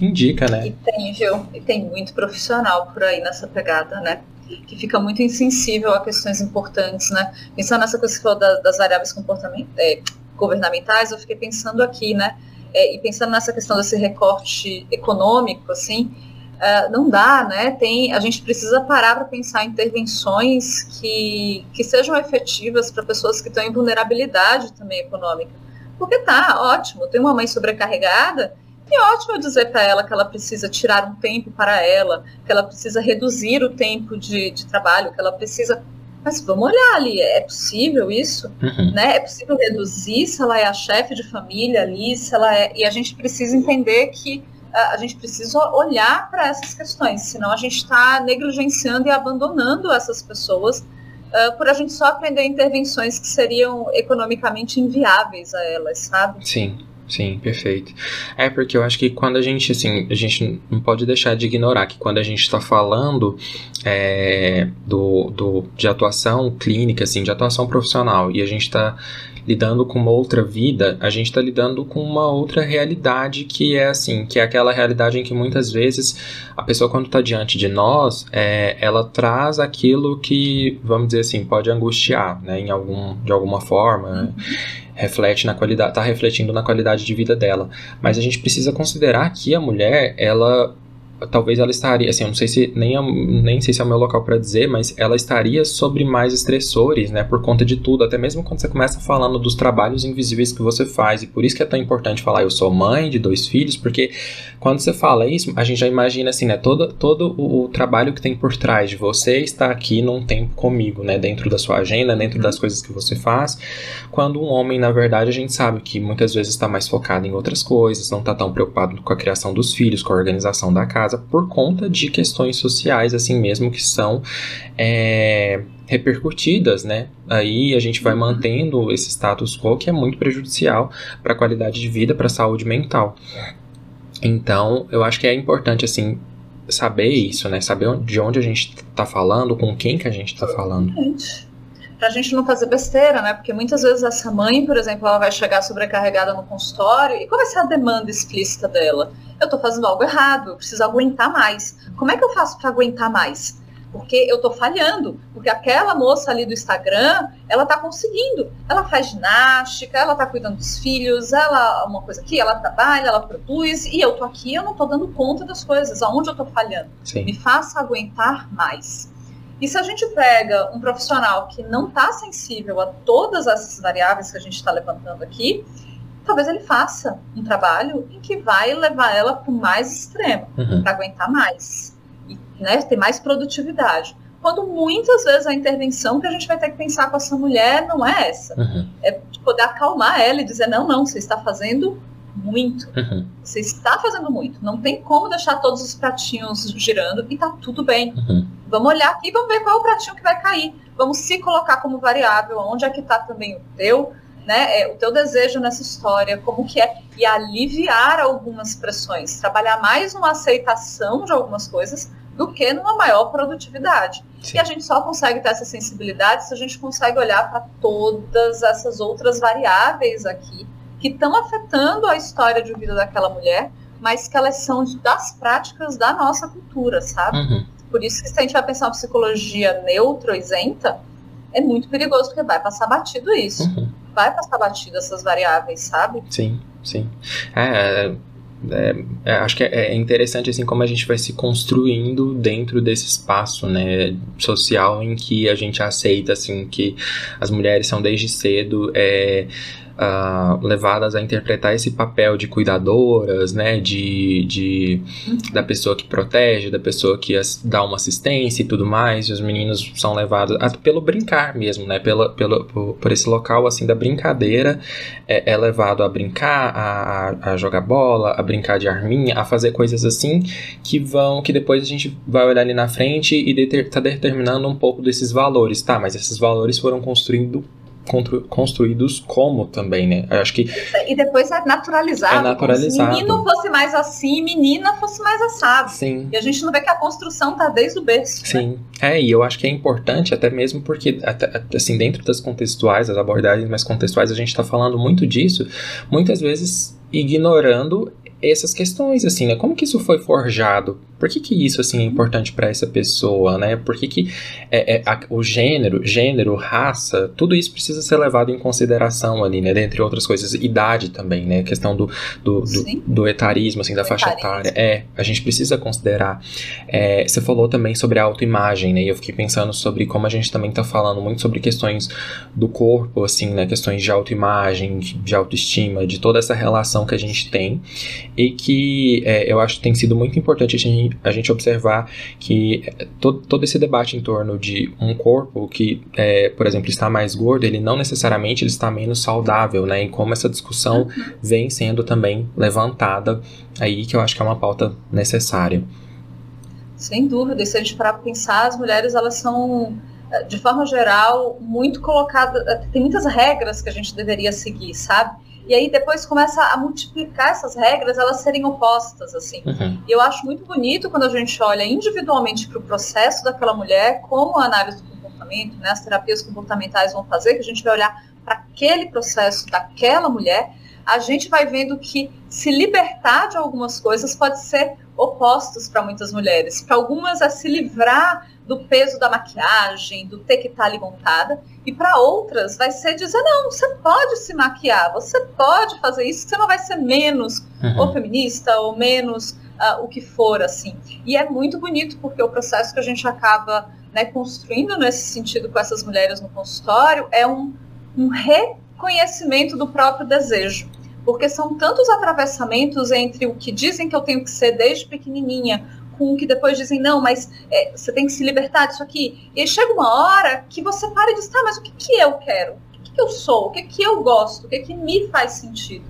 indica, né? E tem, viu? E tem muito profissional por aí nessa pegada, né? que fica muito insensível a questões importantes, né? Pensando nessa coisa que você falou das variáveis comportamentais, é, governamentais, eu fiquei pensando aqui, né? É, e pensando nessa questão desse recorte econômico, assim, uh, não dá, né? Tem, a gente precisa parar para pensar em intervenções que, que sejam efetivas para pessoas que estão em vulnerabilidade também econômica. Porque tá, ótimo, tem uma mãe sobrecarregada, e ótimo dizer para ela que ela precisa tirar um tempo para ela, que ela precisa reduzir o tempo de, de trabalho, que ela precisa mas vamos olhar ali, é possível isso? Uhum. Né? É possível reduzir se ela é a chefe de família ali, se ela é. E a gente precisa entender que a gente precisa olhar para essas questões, senão a gente está negligenciando e abandonando essas pessoas uh, por a gente só aprender intervenções que seriam economicamente inviáveis a elas, sabe? Sim. Sim, perfeito. É porque eu acho que quando a gente, assim, a gente não pode deixar de ignorar que quando a gente está falando é, do, do, de atuação clínica, assim, de atuação profissional, e a gente está lidando com uma outra vida, a gente está lidando com uma outra realidade que é assim, que é aquela realidade em que muitas vezes a pessoa quando está diante de nós, é, ela traz aquilo que, vamos dizer assim, pode angustiar, né, em algum, de alguma forma. Né? Reflete na qualidade, está refletindo na qualidade de vida dela. Mas a gente precisa considerar que a mulher, ela talvez ela estaria, assim, eu não sei se nem, nem sei se é o meu local para dizer, mas ela estaria sobre mais estressores, né, por conta de tudo, até mesmo quando você começa falando dos trabalhos invisíveis que você faz, e por isso que é tão importante falar, eu sou mãe de dois filhos, porque quando você fala isso, a gente já imagina, assim, né, todo, todo o, o trabalho que tem por trás de você estar aqui num tempo comigo, né, dentro da sua agenda, dentro das coisas que você faz, quando um homem, na verdade, a gente sabe que muitas vezes está mais focado em outras coisas, não está tão preocupado com a criação dos filhos, com a organização da casa, por conta de questões sociais, assim mesmo, que são é, repercutidas, né? Aí a gente vai mantendo esse status quo que é muito prejudicial para a qualidade de vida, para a saúde mental. Então, eu acho que é importante, assim, saber isso, né? Saber de onde a gente está falando, com quem que a gente está falando. Para a gente não fazer besteira, né? Porque muitas vezes essa mãe, por exemplo, ela vai chegar sobrecarregada no consultório e qual vai ser a demanda explícita dela? eu estou fazendo algo errado, eu preciso aguentar mais. Como é que eu faço para aguentar mais? Porque eu estou falhando, porque aquela moça ali do Instagram, ela está conseguindo. Ela faz ginástica, ela está cuidando dos filhos, ela uma coisa aqui, ela trabalha, ela produz, e eu estou aqui, eu não estou dando conta das coisas. Aonde eu estou falhando? Sim. Me faça aguentar mais. E se a gente pega um profissional que não está sensível a todas essas variáveis que a gente está levantando aqui, talvez ele faça um trabalho em que vai levar ela para o mais extremo, uhum. para aguentar mais, né, ter mais produtividade. Quando muitas vezes a intervenção que a gente vai ter que pensar com essa mulher não é essa. Uhum. É de poder acalmar ela e dizer: não, não, você está fazendo muito. Uhum. Você está fazendo muito. Não tem como deixar todos os pratinhos girando e tá tudo bem. Uhum. Vamos olhar aqui e vamos ver qual é o pratinho que vai cair. Vamos se colocar como variável, onde é que está também o teu né, é, o teu desejo nessa história, como que é, e aliviar algumas pressões, trabalhar mais numa aceitação de algumas coisas do que numa maior produtividade. Sim. E a gente só consegue ter essa sensibilidade se a gente consegue olhar para todas essas outras variáveis aqui que estão afetando a história de vida daquela mulher, mas que elas são das práticas da nossa cultura, sabe? Uhum. Por isso que se a gente vai pensar uma psicologia neutra, isenta, é muito perigoso, porque vai passar batido isso. Uhum. Vai passar batido essas variáveis, sabe? Sim, sim. É, é, é, acho que é, é interessante assim como a gente vai se construindo dentro desse espaço né, social em que a gente aceita assim que as mulheres são desde cedo é, uh, levadas a interpretar esse papel de cuidadoras, né, de, de da pessoa que protege, da pessoa que as, dá uma assistência e tudo mais, e os meninos são levados a, pelo brincar mesmo, né, pela, pelo, por, por, esse local assim da brincadeira, é, é levado a brincar, a, a, a, jogar bola, a brincar de arminha, a fazer coisas assim que vão, que depois a gente vai olhar ali na frente e deter, tá determinando um pouco desses valores, tá? Mas esses valores foram construindo construídos como também, né? Eu acho que e depois é naturalizado. É naturalizado. se menino fosse mais assim, menina fosse mais assado. Sim. E a gente não vê que a construção tá desde o berço. Né? Sim. Né? É, e eu acho que é importante até mesmo porque assim dentro das contextuais, as abordagens mais contextuais, a gente está falando muito disso, muitas vezes ignorando essas questões, assim, né? Como que isso foi forjado? Por que, que isso, assim, é importante para essa pessoa, né? Por que, que é, é, a, o gênero, gênero, raça, tudo isso precisa ser levado em consideração ali, né? Dentre outras coisas, idade também, né? A questão do, do, do, do etarismo, assim, da faixa etária. É, a gente precisa considerar. É, você falou também sobre a autoimagem, né? E eu fiquei pensando sobre como a gente também tá falando muito sobre questões do corpo, assim, né? Questões de autoimagem, de autoestima, de toda essa relação que a gente tem e que é, eu acho que tem sido muito importante a gente, a gente observar que é, todo, todo esse debate em torno de um corpo que, é, por exemplo, está mais gordo, ele não necessariamente ele está menos saudável, né? E como essa discussão uhum. vem sendo também levantada aí, que eu acho que é uma pauta necessária. Sem dúvida, e se a gente parar para pensar, as mulheres elas são de forma geral, muito colocadas. Tem muitas regras que a gente deveria seguir, sabe? E aí depois começa a multiplicar essas regras, elas serem opostas, assim. Uhum. E eu acho muito bonito quando a gente olha individualmente para o processo daquela mulher, como a análise do comportamento, né, as terapias comportamentais vão fazer, que a gente vai olhar para aquele processo daquela mulher, a gente vai vendo que se libertar de algumas coisas pode ser opostos para muitas mulheres. Para algumas é se livrar do peso da maquiagem, do ter que estar tá ali montada, e para outras vai ser dizer não, você pode se maquiar, você pode fazer isso, você não vai ser menos uhum. ou feminista ou menos uh, o que for assim. E é muito bonito porque o processo que a gente acaba né, construindo nesse sentido com essas mulheres no consultório é um, um reconhecimento do próprio desejo porque são tantos atravessamentos entre o que dizem que eu tenho que ser desde pequenininha, com o que depois dizem, não, mas é, você tem que se libertar disso aqui. E aí chega uma hora que você para e diz, tá, mas o que, que eu quero? O que, que eu sou? O que, que eu gosto? O que, que me faz sentido?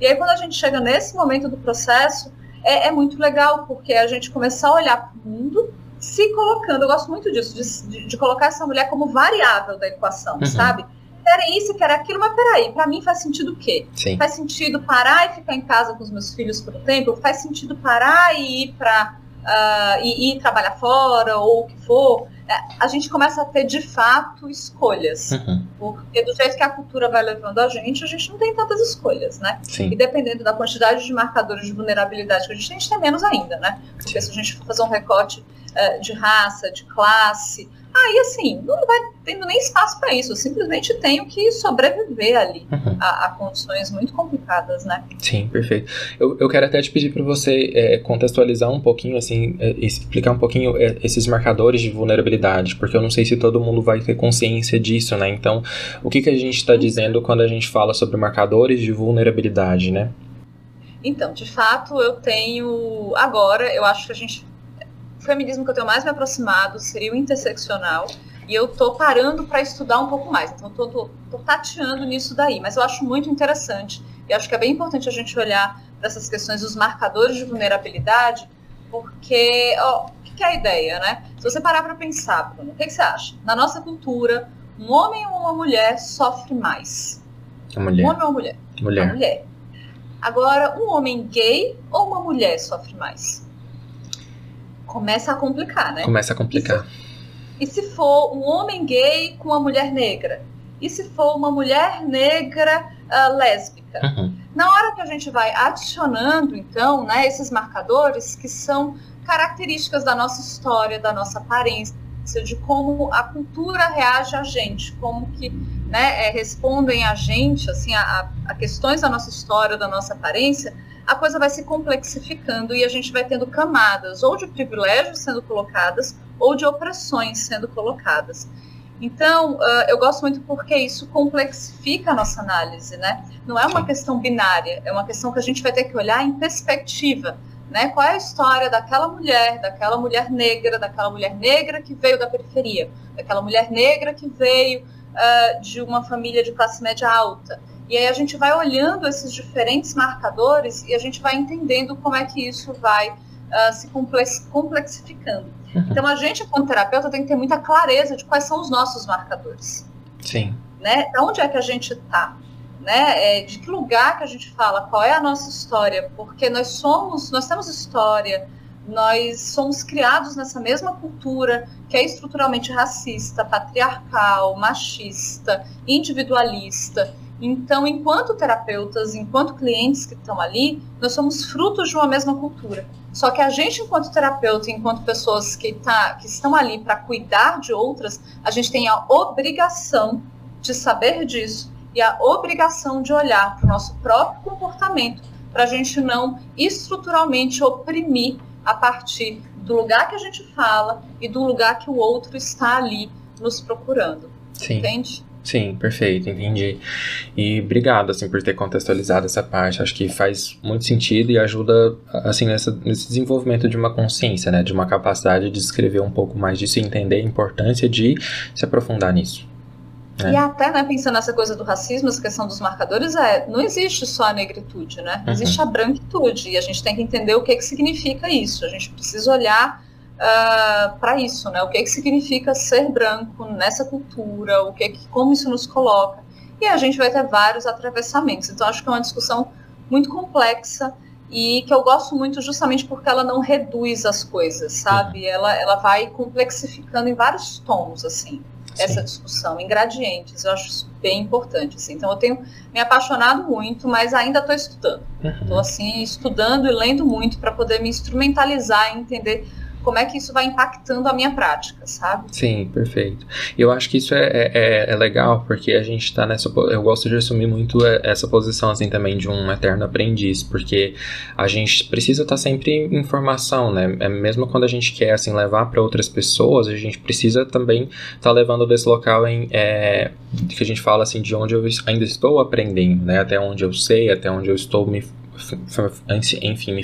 E aí quando a gente chega nesse momento do processo, é, é muito legal, porque a gente começar a olhar para o mundo se colocando, eu gosto muito disso, de, de, de, colocar essa mulher como variável da equação, uhum. sabe? querem isso, querem aquilo, mas peraí, para mim faz sentido o quê? Sim. Faz sentido parar e ficar em casa com os meus filhos por um tempo? Faz sentido parar e ir para uh, e ir trabalhar fora ou o que for? É, a gente começa a ter de fato escolhas. Uhum. Porque do jeito que a cultura vai levando a gente, a gente não tem tantas escolhas, né? Sim. E dependendo da quantidade de marcadores de vulnerabilidade que a gente tem, a gente tem menos ainda, né? Porque Sim. se a gente for fazer um recorte uh, de raça, de classe, Aí, assim, não vai tendo nem espaço para isso. Eu simplesmente tenho que sobreviver ali uhum. a, a, condições muito complicadas, né? Sim, perfeito. Eu, eu quero até te pedir para você é, contextualizar um pouquinho, assim, é, explicar um pouquinho é, esses marcadores de vulnerabilidade, porque eu não sei se todo mundo vai ter consciência disso, né? Então, o que, que a gente está uhum. dizendo quando a gente fala sobre marcadores de vulnerabilidade, né? Então, de fato, eu tenho. Agora, eu acho que a gente feminismo que eu tenho mais me aproximado seria o interseccional. E eu tô parando para estudar um pouco mais. Então, tô, tô, tô, tateando nisso daí. Mas eu acho muito interessante. E acho que é bem importante a gente olhar para essas questões dos marcadores de vulnerabilidade, porque ó, o que é a ideia, né? Se você parar para pensar, Bruno, o que, que você acha? Na nossa cultura, um homem ou uma mulher sofre mais. mulher. Um homem ou uma mulher? Mulher. Uma mulher. Agora, um homem gay ou uma mulher sofre mais? Começa a complicar, né? Começa a complicar. E se, e se for um homem gay com uma mulher negra? E se for uma mulher negra uh, lésbica? Uhum. Na hora que a gente vai adicionando, então, né, esses marcadores que são características da nossa história, da nossa aparência, de como a cultura reage a gente, como que né, é, respondem a gente, assim, a, a, questões da nossa história, da nossa aparência, a coisa vai se complexificando e a gente vai tendo camadas ou de privilégios sendo colocadas ou de opressões sendo colocadas. Então, uh, eu gosto muito porque isso complexifica a nossa análise, né? Não é uma questão binária, é uma questão que a gente vai ter que olhar em perspectiva, né? Qual é a história daquela mulher, daquela mulher negra, daquela mulher negra que veio da periferia, daquela mulher negra que veio uh, de uma família de classe média alta. E aí a gente vai olhando esses diferentes marcadores e a gente vai entendendo como é que isso vai uh, se complexificando. Uhum. Então a gente, como terapeuta, tem que ter muita clareza de quais são os nossos marcadores. Sim. Né? Onde é que a gente está? Né? É, de que lugar que a gente fala? Qual é a nossa história? Porque nós somos, nós temos história, nós somos criados nessa mesma cultura que é estruturalmente racista, patriarcal, machista, individualista. Então, enquanto terapeutas, enquanto clientes que estão ali, nós somos frutos de uma mesma cultura. Só que a gente, enquanto terapeuta, enquanto pessoas que, tá, que estão ali para cuidar de outras, a gente tem a obrigação de saber disso e a obrigação de olhar para o nosso próprio comportamento, para a gente não estruturalmente oprimir a partir do lugar que a gente fala e do lugar que o outro está ali nos procurando. Sim. Entende? Sim, perfeito, entendi. E obrigado, assim, por ter contextualizado essa parte. Acho que faz muito sentido e ajuda, assim, nessa, nesse desenvolvimento de uma consciência, né? De uma capacidade de escrever um pouco mais disso e entender a importância de se aprofundar nisso. É. E até, né, pensando nessa coisa do racismo, essa questão dos marcadores, é, não existe só a negritude, né? Uhum. Existe a branquitude, e a gente tem que entender o que, que significa isso. A gente precisa olhar uh, ah, para isso, né? O que, que significa ser branco nessa cultura, o que, que como isso nos coloca. E a gente vai ter vários atravessamentos. Então, acho que é uma discussão muito complexa e que eu gosto muito justamente porque ela não reduz as coisas, sabe? Ela, ela vai complexificando em vários tons, assim essa discussão em gradientes. Eu acho isso bem importante. Assim. Então, eu tenho me apaixonado muito, mas ainda estou estudando. Estou, uhum. assim, estudando e lendo muito para poder me instrumentalizar e entender como é que isso vai impactando a minha prática, sabe? Sim, perfeito. Eu acho que isso é, é, é, é legal, porque a gente está nessa. Eu gosto de assumir muito é, essa posição, assim, também de um eterno aprendiz, porque a gente precisa estar tá sempre em informação, né? É mesmo quando a gente quer, assim, levar para outras pessoas, a gente precisa também estar tá levando desse local em. É, que a gente fala, assim, de onde eu ainda estou aprendendo, né? Até onde eu sei, até onde eu estou me (laughs) enfim, me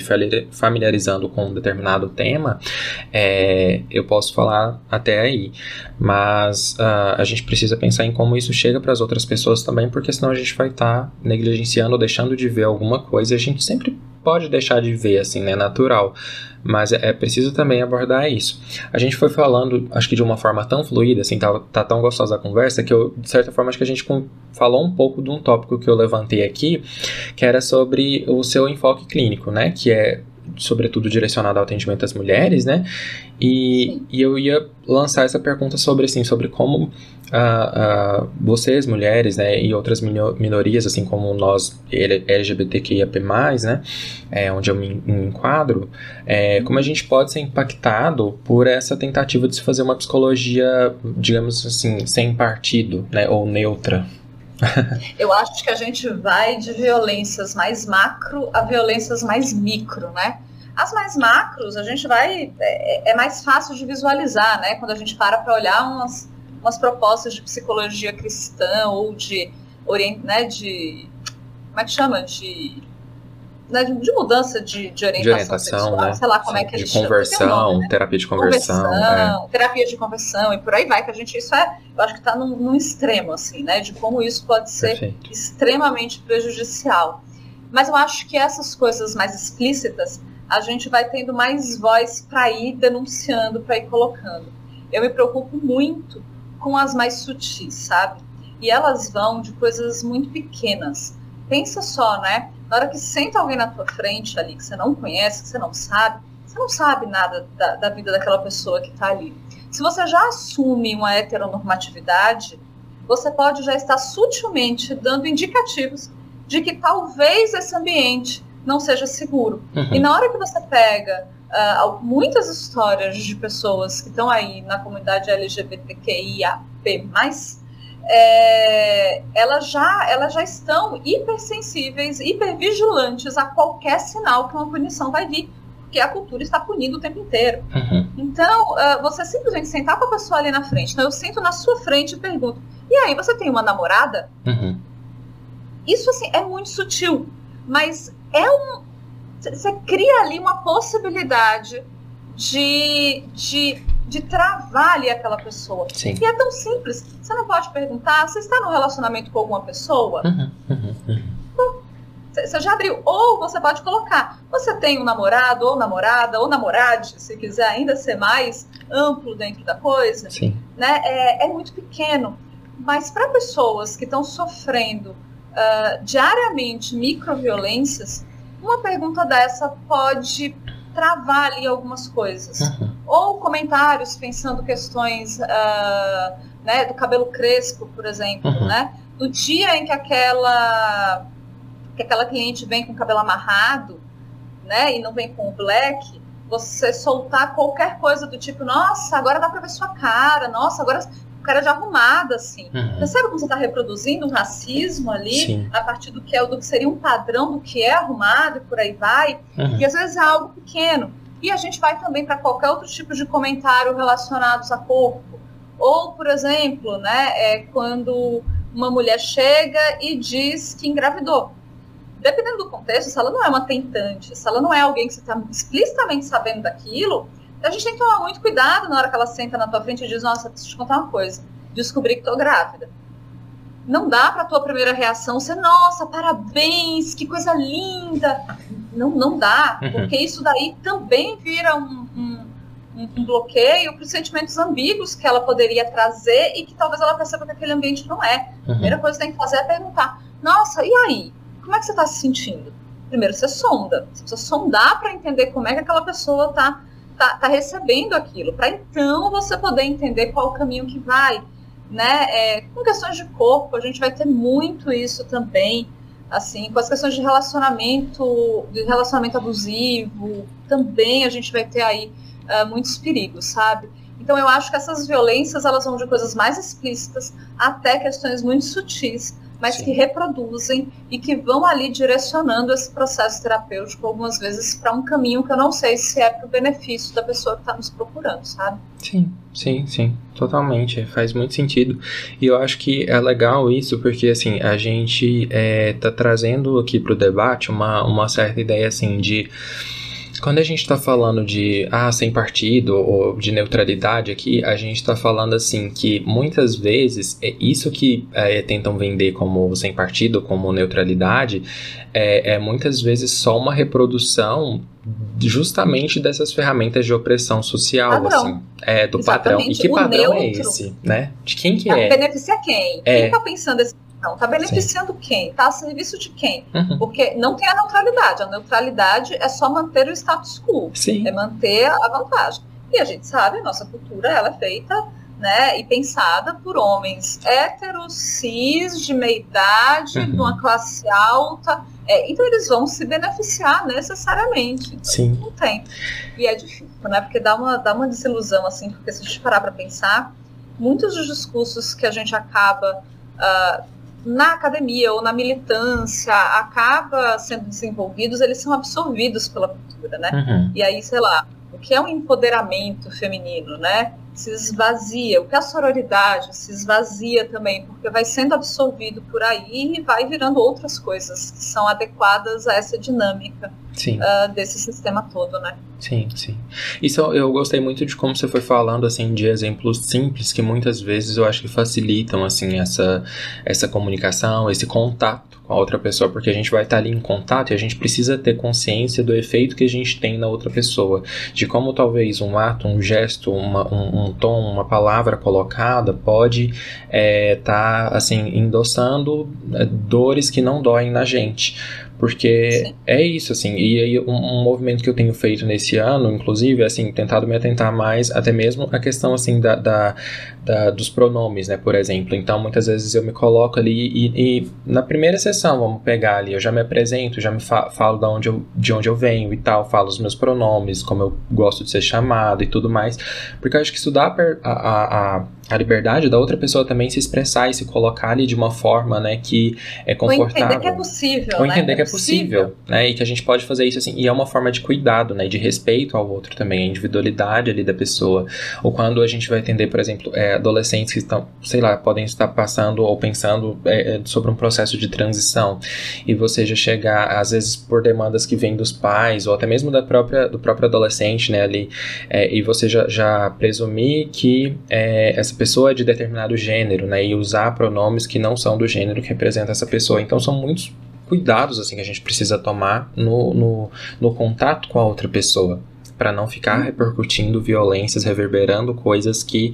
familiarizando com um determinado tema, é, eu posso falar até aí. Mas uh, a gente precisa pensar em como isso chega para as outras pessoas também, porque senão a gente vai estar tá negligenciando ou deixando de ver alguma coisa. E a gente sempre pode deixar de ver, assim, né? Natural. Mas é, é preciso também abordar isso. A gente foi falando, acho que de uma forma tão fluida, assim, tá, tá tão gostosa a conversa, que eu, de certa forma, acho que a gente falou um pouco de um tópico que eu levantei aqui, que era sobre o seu enfoque clínico, né? Que é sobretudo direcionado ao atendimento às mulheres, né? E, e eu ia lançar essa pergunta sobre assim, sobre como uh, uh, vocês mulheres, né, e outras minorias, assim como nós LGBTQIAP+, né, é, onde eu me, me enquadro, é, como a gente pode ser impactado por essa tentativa de se fazer uma psicologia, digamos assim, sem partido, né, ou neutra, (laughs) eu acho que a gente vai de violências mais macro a violências mais micro, né? As mais macros, a gente vai. É, é mais fácil de visualizar, né? Quando a gente para para olhar umas, umas propostas de psicologia cristã ou de. Né, de como é que chama? De né, de mudança de, de orientação, de orientação sexual, né? sei lá como Sim, é que a gente De conversão, nome, né? terapia de conversão. conversão é. Terapia de conversão e por aí vai, que a gente, isso é, eu acho que está num, num, extremo, assim, né, de como isso pode ser Perfeito. extremamente prejudicial. Mas eu acho que essas coisas mais explícitas, a gente vai tendo mais voz para ir denunciando, para ir colocando. Eu me preocupo muito com as mais sutis, sabe? E elas vão de coisas muito pequenas. Pensa só, né? Na hora que senta alguém na tua frente ali, que você não conhece, que você não sabe, você não sabe nada da, da vida daquela pessoa que está ali. Se você já assume uma heteronormatividade, você pode já estar sutilmente dando indicativos de que talvez esse ambiente não seja seguro. Uhum. E na hora que você pega uh, muitas histórias de pessoas que estão aí na comunidade LGBTQIAP+, é, elas, já, elas já estão hipersensíveis, hipervigilantes a qualquer sinal que uma punição vai vir, porque a cultura está punindo o tempo inteiro. Uhum. Então, uh, você simplesmente sentar com a pessoa ali na frente, então eu sento na sua frente e pergunto, e aí, você tem uma namorada? Uhum. Isso, assim, é muito sutil, mas é um... Você cria ali uma possibilidade de, de de travar ali aquela pessoa. Sim. E é tão simples. Você não pode perguntar, você está no relacionamento com alguma pessoa? Uhum, uhum, uhum. Você já abriu. Ou você pode colocar, você tem um namorado, ou namorada, ou namorade, se quiser ainda ser mais amplo dentro da coisa. Sim. Né? É, é muito pequeno. Mas para pessoas que estão sofrendo uh, diariamente microviolências, uma pergunta dessa pode travar ali algumas coisas. Uhum. Ou comentários pensando questões uh, né, do cabelo crespo, por exemplo, uhum. né? No dia em que aquela, que aquela cliente vem com o cabelo amarrado, né, e não vem com o black, você soltar qualquer coisa do tipo, nossa, agora dá para ver sua cara, nossa, agora cara de arrumada, assim. Uhum. Percebe como você está reproduzindo um racismo ali, Sim. a partir do que, é, do que seria um padrão do que é arrumado e por aí vai. Uhum. E às vezes é algo pequeno. E a gente vai também para qualquer outro tipo de comentário relacionados a corpo. Ou, por exemplo, né, é quando uma mulher chega e diz que engravidou. Dependendo do contexto, se ela não é uma tentante, se ela não é alguém que você está explicitamente sabendo daquilo, a gente tem que tomar muito cuidado na hora que ela senta na tua frente e diz: Nossa, deixa eu te contar uma coisa. Descobri que tô grávida. Não dá para tua primeira reação ser: Nossa, parabéns, que coisa linda. Não, não dá, uhum. porque isso daí também vira um, um, um bloqueio para os sentimentos ambíguos que ela poderia trazer e que talvez ela perceba que aquele ambiente não é. Uhum. A primeira coisa que tem que fazer é perguntar: Nossa, e aí? Como é que você está se sentindo? Primeiro você sonda. Você precisa sondar para entender como é que aquela pessoa está tá, tá recebendo aquilo, para então você poder entender qual o caminho que vai. Né? É, com questões de corpo, a gente vai ter muito isso também, assim, com as questões de relacionamento, de relacionamento abusivo, também a gente vai ter aí uh, muitos perigos, sabe? Então eu acho que essas violências elas vão de coisas mais explícitas até questões muito sutis mas Sim. que reproduzem e que vão ali direcionando esse processo terapêutico algumas vezes para um caminho que eu não sei se é para o benefício da pessoa que está nos procurando, sabe? Sim, sim, sim, totalmente, faz muito sentido. E eu acho que é legal isso porque assim a gente está é, trazendo aqui para o debate uma, uma certa ideia assim de quando a gente está falando de ah, sem partido ou de neutralidade aqui, a gente está falando assim que muitas vezes é isso que é, tentam vender como sem partido, como neutralidade, é, é muitas vezes só uma reprodução justamente dessas ferramentas de opressão social, padrão. assim, é, do Exatamente. padrão. E que o padrão é neutro. é esse, né? De quem que é? Beneficia quem? É. Quem tá pensando esse não, está beneficiando Sim. quem? Está a serviço de quem? Uhum. Porque não tem a neutralidade. A neutralidade é só manter o status quo. Sim. É manter a vantagem. E a gente sabe, a nossa cultura ela é feita né, e pensada por homens héteros, cis, de meia idade, uhum. de uma classe alta. É, então eles vão se beneficiar necessariamente. Sim. Não tem. E é difícil, né? Porque dá uma, dá uma desilusão, assim, porque se a gente parar para pensar, muitos dos discursos que a gente acaba uh, na academia ou na militância acaba sendo desenvolvidos, eles são absorvidos pela cultura, né? Uhum. E aí, sei lá, o que é um empoderamento feminino, né? Se esvazia, o que é a sororidade se esvazia também, porque vai sendo absorvido por aí e vai virando outras coisas que são adequadas a essa dinâmica uh, desse sistema todo, né? Sim, sim. Isso eu gostei muito de como você foi falando, assim, de exemplos simples que muitas vezes eu acho que facilitam, assim, essa, essa comunicação, esse contato com a outra pessoa, porque a gente vai estar ali em contato e a gente precisa ter consciência do efeito que a gente tem na outra pessoa, de como talvez um ato, um gesto, uma, um, um, tom, uma palavra colocada pode estar é, tá, assim endossando é, dores que não doem na gente. Porque Sim. é isso, assim. E aí, um, um, movimento que eu tenho feito nesse ano, inclusive, é, assim, tentado me atentar mais, até mesmo a questão, assim, da, da, da dos pronomes, né, por exemplo. Então, muitas vezes eu me coloco ali e, e, na primeira sessão, vamos pegar ali, eu já me apresento, já me fa falo de onde, eu, de onde eu venho e tal, falo os meus pronomes, como eu gosto de ser chamado e tudo mais. Porque eu acho que isso dá a, a, a a liberdade da outra pessoa também se expressar e se colocar ali de uma forma, né, que é confortável. Ou entender que é possível, Ou entender né? que é possível, né, e que a gente pode fazer isso assim, e é uma forma de cuidado, né, de respeito ao outro também, a individualidade ali da pessoa. Ou quando a gente vai atender, por exemplo, é, adolescentes que estão, sei lá, podem estar passando ou pensando é, é sobre um processo de transição, e você já chegar, às vezes, por demandas que vêm dos pais, ou até mesmo da própria, do próprio adolescente, né, ali, é, e você já, já presumir que é, essa pessoa é de determinado gênero, né? E usar pronomes que não são do gênero que representa essa pessoa. Então são muitos cuidados assim que a gente precisa tomar no, no, no contato com a outra pessoa para não ficar repercutindo violências, reverberando coisas que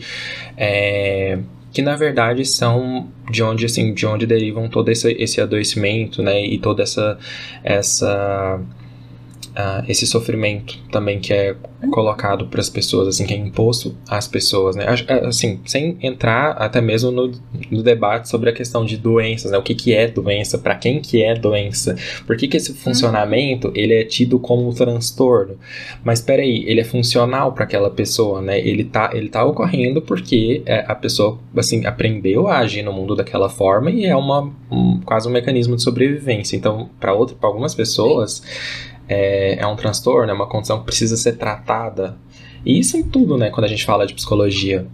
é, que na verdade são de onde assim de onde derivam todo esse, esse adoecimento, né? E toda essa essa uh, esse sofrimento também que é colocado para as pessoas, assim, que é imposto às pessoas, né? Assim, sem entrar até mesmo no, no debate sobre a questão de doenças, né? O que, que é doença, para quem que é doença, por que, que esse funcionamento ele é tido como um transtorno? Mas peraí, ele é funcional para aquela pessoa, né? Ele tá, ele tá ocorrendo porque é, a pessoa, assim, aprendeu a agir no mundo daquela forma e é uma, um, quase um mecanismo de sobrevivência. Então, para algumas pessoas é, é um transtorno, é uma condição que precisa ser tratada. E isso em tudo, né, quando a gente fala de psicologia.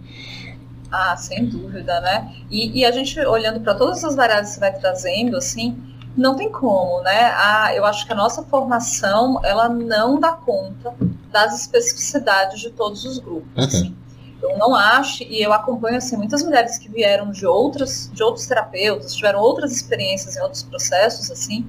Ah, sem dúvida, né? E, e a gente olhando para todas as variáveis que você vai trazendo, assim, não tem como, né? Ah, eu acho que a nossa formação ela não dá conta das especificidades de todos os grupos. Uhum. Assim. Eu não acho, e eu acompanho assim, muitas mulheres que vieram de outras, de outros terapeutas, tiveram outras experiências em outros processos, assim,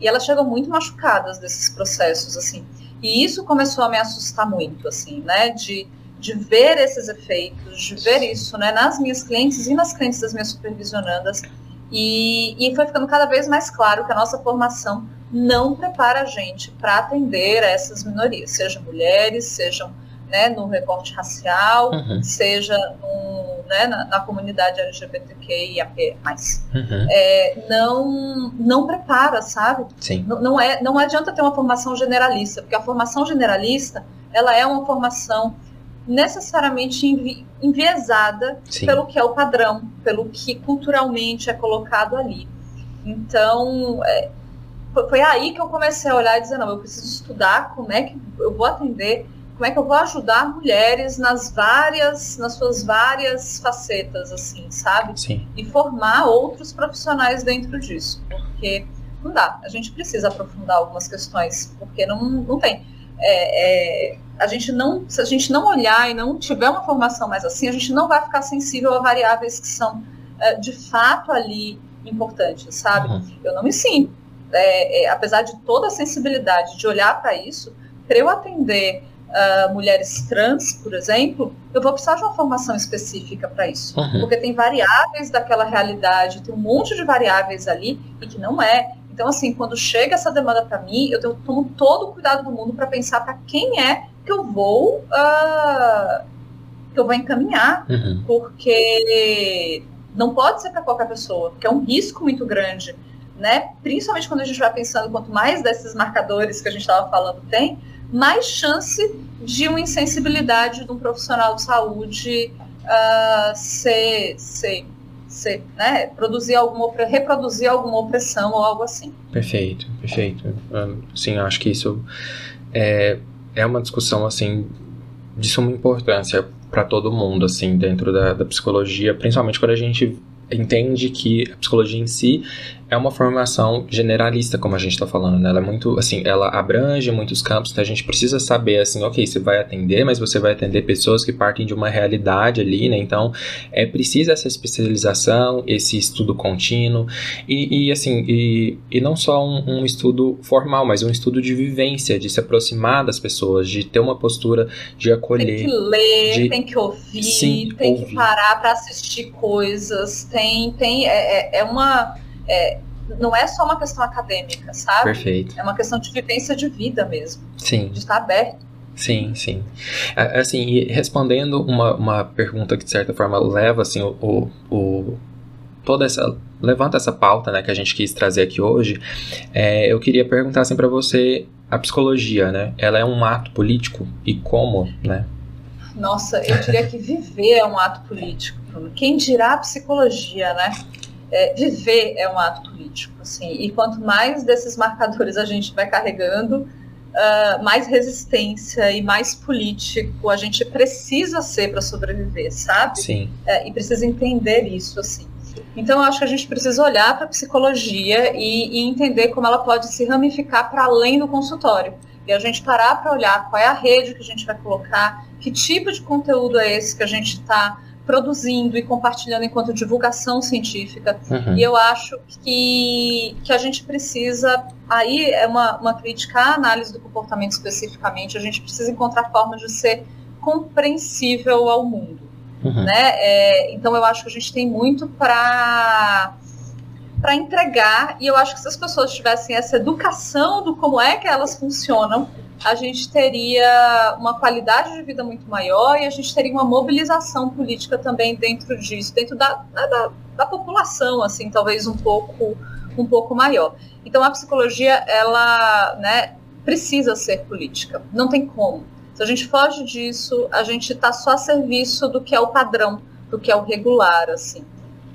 e elas chegam muito machucadas desses processos, assim. E isso começou a me assustar muito, assim, né? De, de ver esses efeitos, de ver isso, né? Nas minhas clientes e nas clientes das minhas supervisionandas. E, e foi ficando cada vez mais claro que a nossa formação não prepara a gente para atender essas minorias, sejam mulheres, sejam né, no recorte racial, uhum. seja no, né, na, na, comunidade LGBTQIAP+. Uhum. É, não, não prepara, sabe? Sim. Não, não, é, não adianta ter uma formação generalista, porque a formação generalista ela é uma formação necessariamente envi, enviesada Sim. pelo que é o padrão, pelo que culturalmente é colocado ali. Então, é, foi aí que eu comecei a olhar e dizer, não, eu preciso estudar como é que eu vou atender como é que eu vou ajudar mulheres nas várias, nas suas várias facetas, assim, sabe? Sim. E formar outros profissionais dentro disso, porque não dá. A gente precisa aprofundar algumas questões, porque não, não tem. É, é, a gente não, se a gente não olhar e não tiver uma formação mais assim, a gente não vai ficar sensível a variáveis que são é, de fato ali importantes, sabe? Uhum. Eu não me sinto, é, é, apesar de toda a sensibilidade de olhar para isso, para eu atender uh, mulheres trans, por exemplo, eu vou precisar de uma formação específica para isso. Uhum. Porque tem variáveis daquela realidade, tem um monte de variáveis ali e que não é. Então, assim, quando chega essa demanda para mim, eu tomo todo o cuidado do mundo para pensar para quem é que eu vou uh, que eu vou encaminhar, uhum. porque não pode ser para qualquer pessoa, porque é um risco muito grande, né? Principalmente quando a gente vai pensando quanto mais desses marcadores que a gente estava falando tem, mais chance de uma insensibilidade de um profissional de saúde uh, ser, ser, ser né, produzir alguma, reproduzir alguma opressão ou algo assim. Perfeito, perfeito. Sim, acho que isso é, é uma discussão assim de suma importância para todo mundo assim dentro da, da psicologia, principalmente quando a gente entende que a psicologia em si é uma formação generalista, como a gente está falando, né? Ela é muito, assim, ela abrange muitos campos, então a gente precisa saber, assim, ok, você vai atender, mas você vai atender pessoas que partem de uma realidade ali, né? Então, é preciso essa especialização, esse estudo contínuo, e, e assim, e, e não só um, um, estudo formal, mas um estudo de vivência, de se aproximar das pessoas, de ter uma postura de acolher. Tem que ler, de... tem que ouvir, Sim, tem ouvir. que parar para assistir coisas, tem, tem, é, é, é uma é, não é só uma questão acadêmica, sabe? Perfeito. É uma questão de vivência de vida mesmo. Sim. De estar aberto. Sim, sim. Assim, respondendo uma, uma pergunta que de certa forma leva assim o, o, o toda essa levanta essa pauta, né, que a gente quis trazer aqui hoje. É, eu queria perguntar assim para você a psicologia, né? Ela é um ato político e como, né? Nossa, eu diria que viver é um ato político. Quem dirá a psicologia, né? É, viver é um ato político. Assim, e quanto mais desses marcadores a gente vai carregando, uh, mais resistência e mais político a gente precisa ser para sobreviver, sabe? Sim. É, e precisa entender isso, assim. Então, eu acho que a gente precisa olhar para a psicologia e, e entender como ela pode se ramificar para além do consultório. E a gente parar para olhar qual é a rede que a gente vai colocar, que tipo de conteúdo é esse que a gente está produzindo e compartilhando enquanto divulgação científica. Uhum. E eu acho que, que a gente precisa, aí é uma, uma crítica à análise do comportamento especificamente, a gente precisa encontrar formas de ser compreensível ao mundo. Uhum. Né? É, então eu acho que a gente tem muito para para entregar e eu acho que se as pessoas tivessem essa educação do como é que elas funcionam a gente teria uma qualidade de vida muito maior e a gente teria uma mobilização política também dentro disso, dentro da, da, da população, assim, talvez um pouco, um pouco maior. Então a psicologia, ela né, precisa ser política, não tem como. Se a gente foge disso, a gente está só a serviço do que é o padrão, do que é o regular, assim.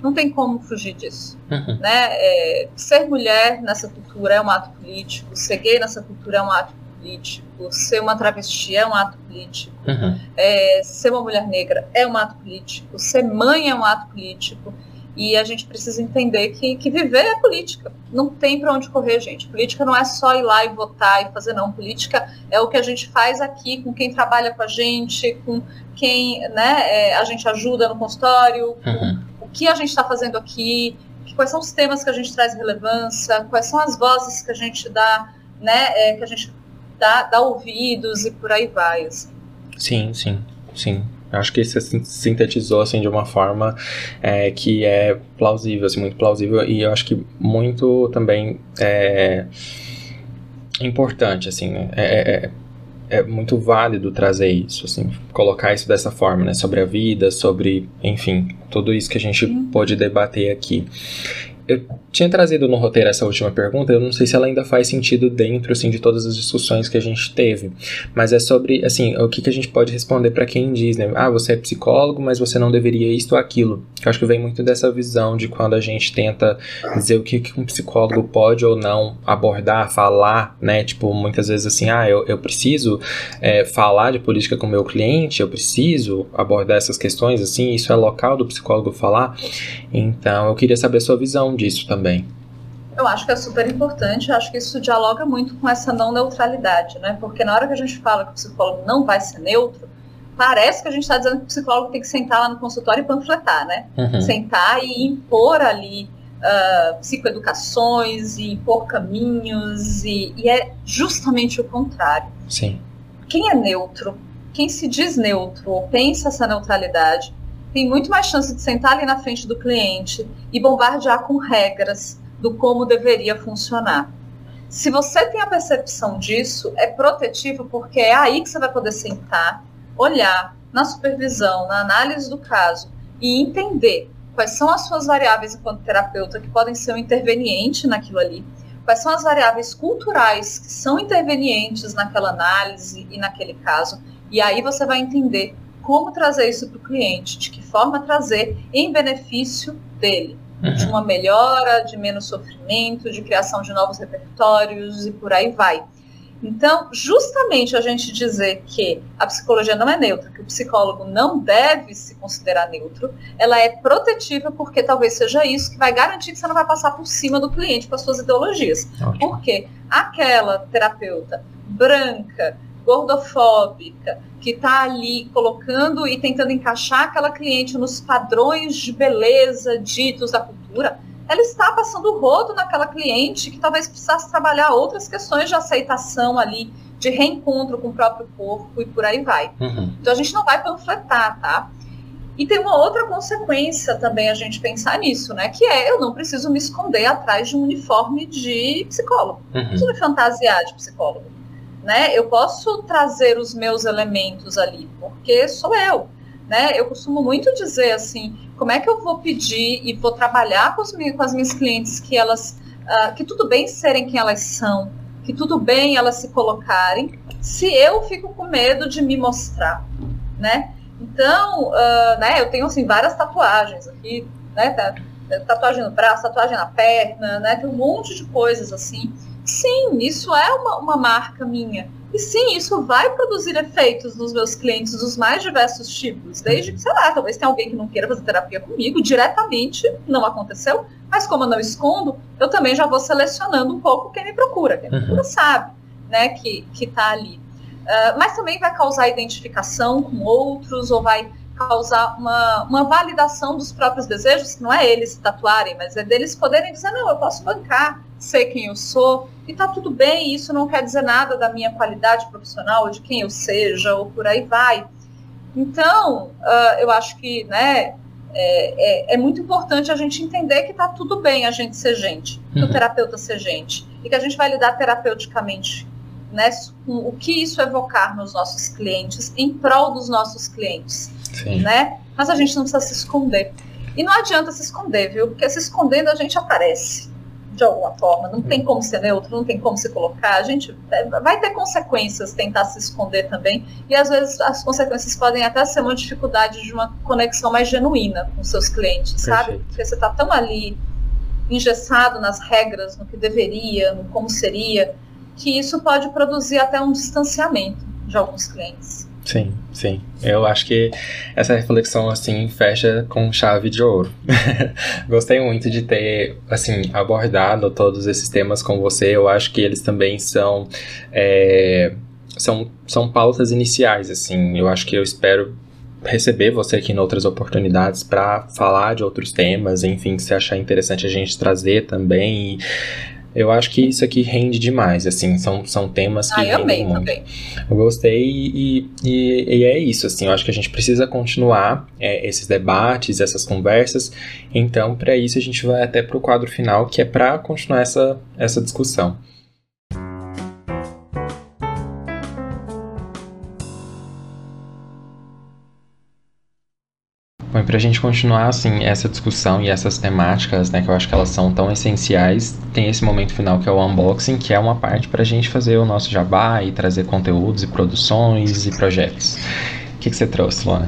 Não tem como fugir disso. Uhum. Né? É, ser mulher nessa cultura é um ato político, ser gay nessa cultura é um ato político, ser uma travesti é um ato político, uhum. é, ser uma mulher negra é um ato político, ser mãe é um ato político. E a gente precisa entender que, que viver é política. Não tem para onde correr, gente. Política não é só ir lá e votar e fazer, não. Política é o que a gente faz aqui com quem trabalha com a gente, com quem né, é, a gente ajuda no consultório, uhum. o que a gente está fazendo aqui, quais são os temas que a gente traz relevância, quais são as vozes que a gente dá, né, é, que a gente dá, dá ouvidos e por aí vai. Assim. Sim, sim, sim. Acho que você sintetizou assim de uma forma é, que é plausível, assim, muito plausível e eu acho que muito também é importante, assim, né? É, é, é muito válido trazer isso, assim, colocar isso dessa forma, né? Sobre a vida, sobre, enfim, tudo isso que a gente pode debater aqui eu tinha trazido no roteiro essa última pergunta, eu não sei se ela ainda faz sentido dentro, assim, de todas as discussões que a gente teve, mas é sobre, assim, o que, que a gente pode responder para quem diz, né, ah, você é psicólogo, mas você não deveria isto ou aquilo. Eu acho que vem muito dessa visão de quando a gente tenta dizer o que, que um psicólogo pode ou não abordar, falar, né, tipo, muitas vezes assim, ah, eu, eu preciso é, falar de política com o meu cliente, eu preciso abordar essas questões, assim, isso é local do psicólogo falar, então eu queria saber a sua visão disso também? Eu acho que é super importante, eu acho que isso dialoga muito com essa não neutralidade, né? Porque na hora que a gente fala que o psicólogo não vai ser neutro, parece que a gente está dizendo que o psicólogo tem que sentar lá no consultório e panfletar, né? Uhum. Sentar e impor ali uh, psicoeducações e impor caminhos, e, e é justamente o contrário. Sim. Quem é neutro, quem se diz neutro ou pensa essa neutralidade, tem muito mais chance de sentar ali na frente do cliente e bombardear com regras do como deveria funcionar. Se você tem a percepção disso, é protetivo porque é aí que você vai poder sentar, olhar na supervisão, na análise do caso e entender quais são as suas variáveis enquanto terapeuta que podem ser um interveniente naquilo ali, quais são as variáveis culturais que são intervenientes naquela análise e naquele caso, e aí você vai entender como trazer isso para o cliente, de que forma trazer em benefício dele, uhum. de uma melhora, de menos sofrimento, de criação de novos repertórios e por aí vai. Então, justamente a gente dizer que a psicologia não é neutra, que o psicólogo não deve se considerar neutro, ela é protetiva porque talvez seja isso que vai garantir que você não vai passar por cima do cliente com as suas ideologias. Porque aquela terapeuta branca, gordofóbica, que está ali colocando e tentando encaixar aquela cliente nos padrões de beleza ditos da cultura, ela está passando o rodo naquela cliente que talvez precisasse trabalhar outras questões de aceitação ali, de reencontro com o próprio corpo e por aí vai. Uhum. Então a gente não vai panfletar, tá? E tem uma outra consequência também a gente pensar nisso, né? Que é eu não preciso me esconder atrás de um uniforme de psicólogo. Uhum. Não preciso me fantasiar de psicólogo. Né? Eu posso trazer os meus elementos ali, porque sou eu. Né? Eu costumo muito dizer assim, como é que eu vou pedir e vou trabalhar com, os, com as minhas clientes que elas, uh, que tudo bem serem quem elas são, que tudo bem elas se colocarem, se eu fico com medo de me mostrar, né? Então, uh, né, eu tenho assim várias tatuagens aqui, né? Tá, tatuagem no braço, tatuagem na perna, né? Tem um monte de coisas assim. Sim, isso é uma, uma marca minha. E sim, isso vai produzir efeitos nos meus clientes dos mais diversos tipos. Desde que, sei lá, talvez tenha alguém que não queira fazer terapia comigo diretamente, não aconteceu, mas como eu não escondo, eu também já vou selecionando um pouco quem me procura. Quem me procura uhum. sabe né, que, que tá ali. Uh, mas também vai causar identificação com outros, ou vai causar uma, uma validação dos próprios desejos, que não é eles se tatuarem, mas é deles poderem dizer, não, eu posso bancar, sei quem eu sou, e tá tudo bem, isso não quer dizer nada da minha qualidade profissional, ou de quem eu seja, ou por aí vai. Então, uh, eu acho que né, é, é, é, muito importante a gente entender que tá tudo bem a gente ser gente, que uhum. o terapeuta ser gente, e que a gente vai lidar terapeuticamente né, com o que isso evocar nos nossos clientes, em prol dos nossos clientes. Sim. Né? Mas a gente não precisa se esconder. E não adianta se esconder, viu? Porque se escondendo a gente aparece de alguma forma. Não tem como ser neutro, não tem como se colocar. A gente é, vai ter consequências tentar se esconder também. E às vezes as consequências podem até ser uma dificuldade de uma conexão mais genuína com seus clientes, Perfeito. sabe? Porque você está tão ali engessado nas regras, no que deveria, no como seria, que isso pode produzir até um distanciamento de alguns clientes. Sim, sim. Eu acho que essa reflexão, assim, fecha com chave de ouro. (laughs) Gostei muito de ter, assim, abordado todos esses temas com você. Eu acho que eles também são, é, são, são pautas iniciais, assim. Eu acho que eu espero receber você aqui em outras oportunidades para falar de outros temas, enfim, se achar interessante a gente trazer também. E eu acho que isso aqui rende demais, assim, são, são temas que ah, eu amei, muito. Também. Eu gostei e, e, e, é isso, assim, eu acho que a gente precisa continuar é, esses debates, essas conversas, então para isso a gente vai até para o quadro final, que é para continuar essa, essa discussão. Para a gente continuar assim essa discussão e essas temáticas, né, que eu acho que elas são tão essenciais, tem esse momento final que é o unboxing, que é uma parte para a gente fazer o nosso jabá e trazer conteúdos e produções e projetos. O que, que você trouxe, Luana?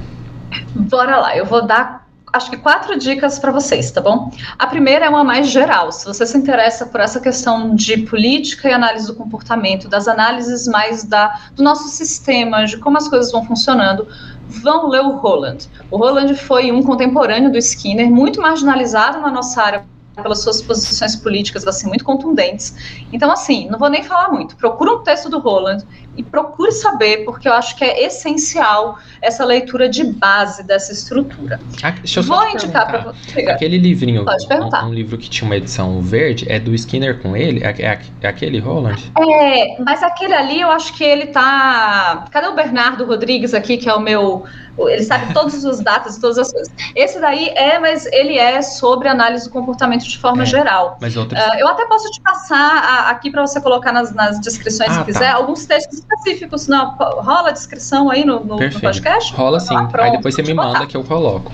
Bora lá, eu vou dar acho que quatro dicas para vocês, tá bom? A primeira é uma mais geral. Se você se interessa por essa questão de política e análise do comportamento, das análises mais da, do nosso sistema, de como as coisas vão funcionando, vão ler o Roland. O Roland foi um contemporâneo do Skinner, muito marginalizado na nossa área pelas suas posições políticas assim muito contundentes. Então assim, não vou nem falar muito. Procura um texto do Roland e procure saber, porque eu acho que é essencial essa leitura de base dessa estrutura. Ah, deixa eu vou indicar para você. Aquele livrinho, Pode perguntar. Um, um, livro que tinha uma edição verde, é do Skinner com ele? É, é, é aquele Roland? É, mas aquele ali eu acho que ele tá. Cadê o Bernardo Rodrigues aqui, que é o meu ele sabe todos os dados, todas as coisas. Esse daí é, mas ele é sobre análise do comportamento de forma é, geral. Mas outros... Uh, eu até posso te passar a, aqui para você colocar nas, nas descrições, ah, se tá. quiser, alguns textos específicos. Não, rola a descrição aí no, no, no podcast? Rola sim. Ah, aí depois você me manda que eu coloco.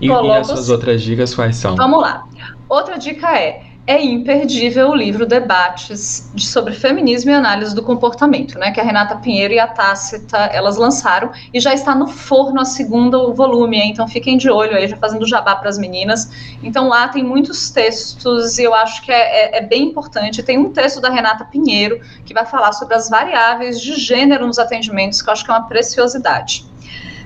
E, e as suas outras dicas quais são? Vamos lá. Outra dica é é imperdível o livro Debates de, sobre Feminismo e Análise do Comportamento, né, que a Renata Pinheiro e a Tácita elas lançaram e já está no forno a segundo volume, então fiquem de olho aí, já fazendo jabá para as meninas. Então lá tem muitos textos e eu acho que é, é, é bem importante. Tem um texto da Renata Pinheiro que vai falar sobre as variáveis de gênero nos atendimentos, que eu acho que é uma preciosidade.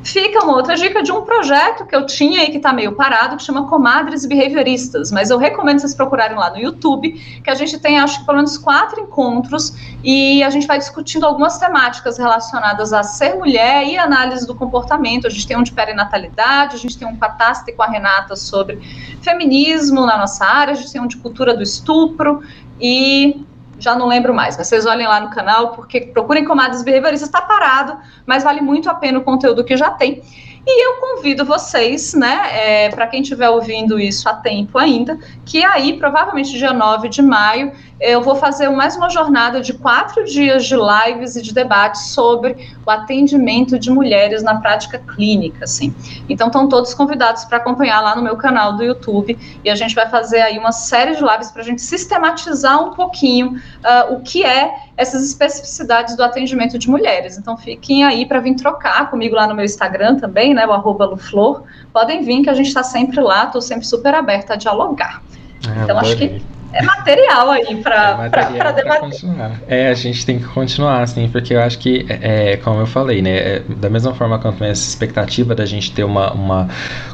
Fica uma outra dica de um projeto que eu tinha e que está meio parado, que chama Comadres Behavioristas, mas eu recomendo vocês procurarem lá no YouTube, que a gente tem, acho que pelo menos quatro encontros, e a gente vai discutindo algumas temáticas relacionadas a ser mulher e análise do comportamento. A gente tem um de perinatalidade, a gente tem um com a e com a Renata sobre feminismo na nossa área, a gente tem um de cultura do estupro, e já não lembro mais, mas vocês olhem lá no canal, porque procurem comadres behavioristas, está parado, mas vale muito a pena o conteúdo que já tem. E eu convido vocês, né, é, para quem estiver ouvindo isso a tempo ainda, que aí, provavelmente dia 9 de maio, eu vou fazer mais uma jornada de quatro dias de lives e de debates sobre o atendimento de mulheres na prática clínica, assim. Então, estão todos convidados para acompanhar lá no meu canal do YouTube e a gente vai fazer aí uma série de lives para a gente sistematizar um pouquinho uh, o que é essas especificidades do atendimento de mulheres. Então, fiquem aí para vir trocar comigo lá no meu Instagram também, né, o arroba Luflor. Podem vir que a gente está sempre lá, estou sempre super aberta a dialogar. Ah, então, acho que é material aí para é debater. Continuar. É, a gente tem que continuar, assim, porque eu acho que, é, é como eu falei, né, é, da mesma forma quanto essa expectativa da gente ter uma, uma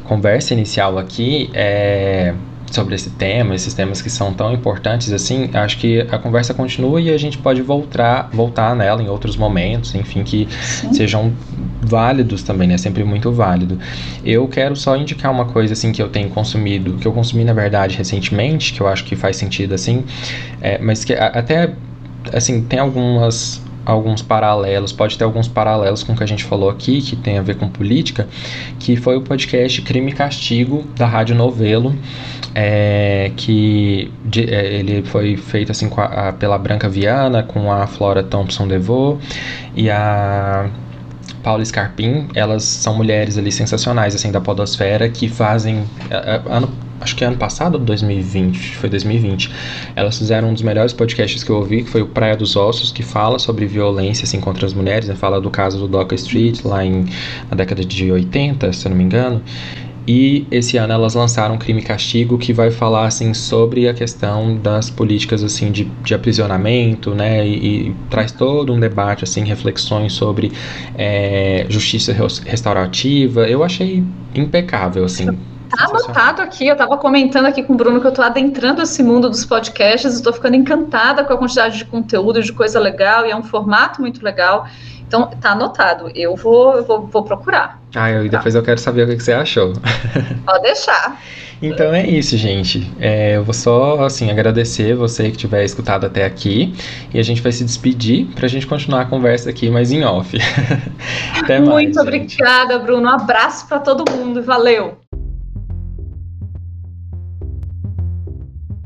conversa inicial aqui, é sobre esse tema, esses temas que são tão importantes assim, acho que a conversa continua e a gente pode voltar, voltar nela em outros momentos, enfim, que Sim. sejam válidos também, né? Sempre muito válido. Eu quero só indicar uma coisa assim que eu tenho consumido, que eu consumi na verdade recentemente, que eu acho que faz sentido assim, é, mas que até assim tem algumas alguns paralelos, pode ter alguns paralelos com o que a gente falou aqui, que tem a ver com política, que foi o podcast Crime e Castigo da Rádio Novelo, é, que de, é, ele foi feito assim a, a, pela Branca Viana, com a Flora Thompson DeVoe e a Paula Scarpim, elas são mulheres ali sensacionais assim da podosfera que fazem é, é, ano acho que ano passado ou 2020, foi 2020. Elas fizeram um dos melhores podcasts que eu ouvi, que foi o Praia dos Ossos, que fala sobre violência assim, contra as mulheres, né? fala do caso do Docker Street, lá em, na década de 80, se eu não me engano. E esse ano elas lançaram Crime e Castigo, que vai falar assim sobre a questão das políticas assim de, de aprisionamento, né? E, e, traz todo um debate assim, reflexões sobre é, justiça restaurativa. Eu achei impecável assim. Tá anotado aqui, eu estava comentando aqui com o Bruno que eu estou adentrando esse mundo dos podcasts, estou ficando encantada com a quantidade de conteúdo, de coisa legal, e é um formato muito legal. Então, tá anotado. Eu vou, eu vou, vou procurar. Ah, e depois eu quero saber o que, você achou. (laughs) Pode deixar. Então é isso, gente. É, eu vou só, assim, agradecer você que tiver escutado até aqui. E a gente vai se despedir para a gente continuar a conversa aqui, mas em off. (laughs) até mais, Muito obrigada, Bruno. Um abraço para todo mundo. Valeu!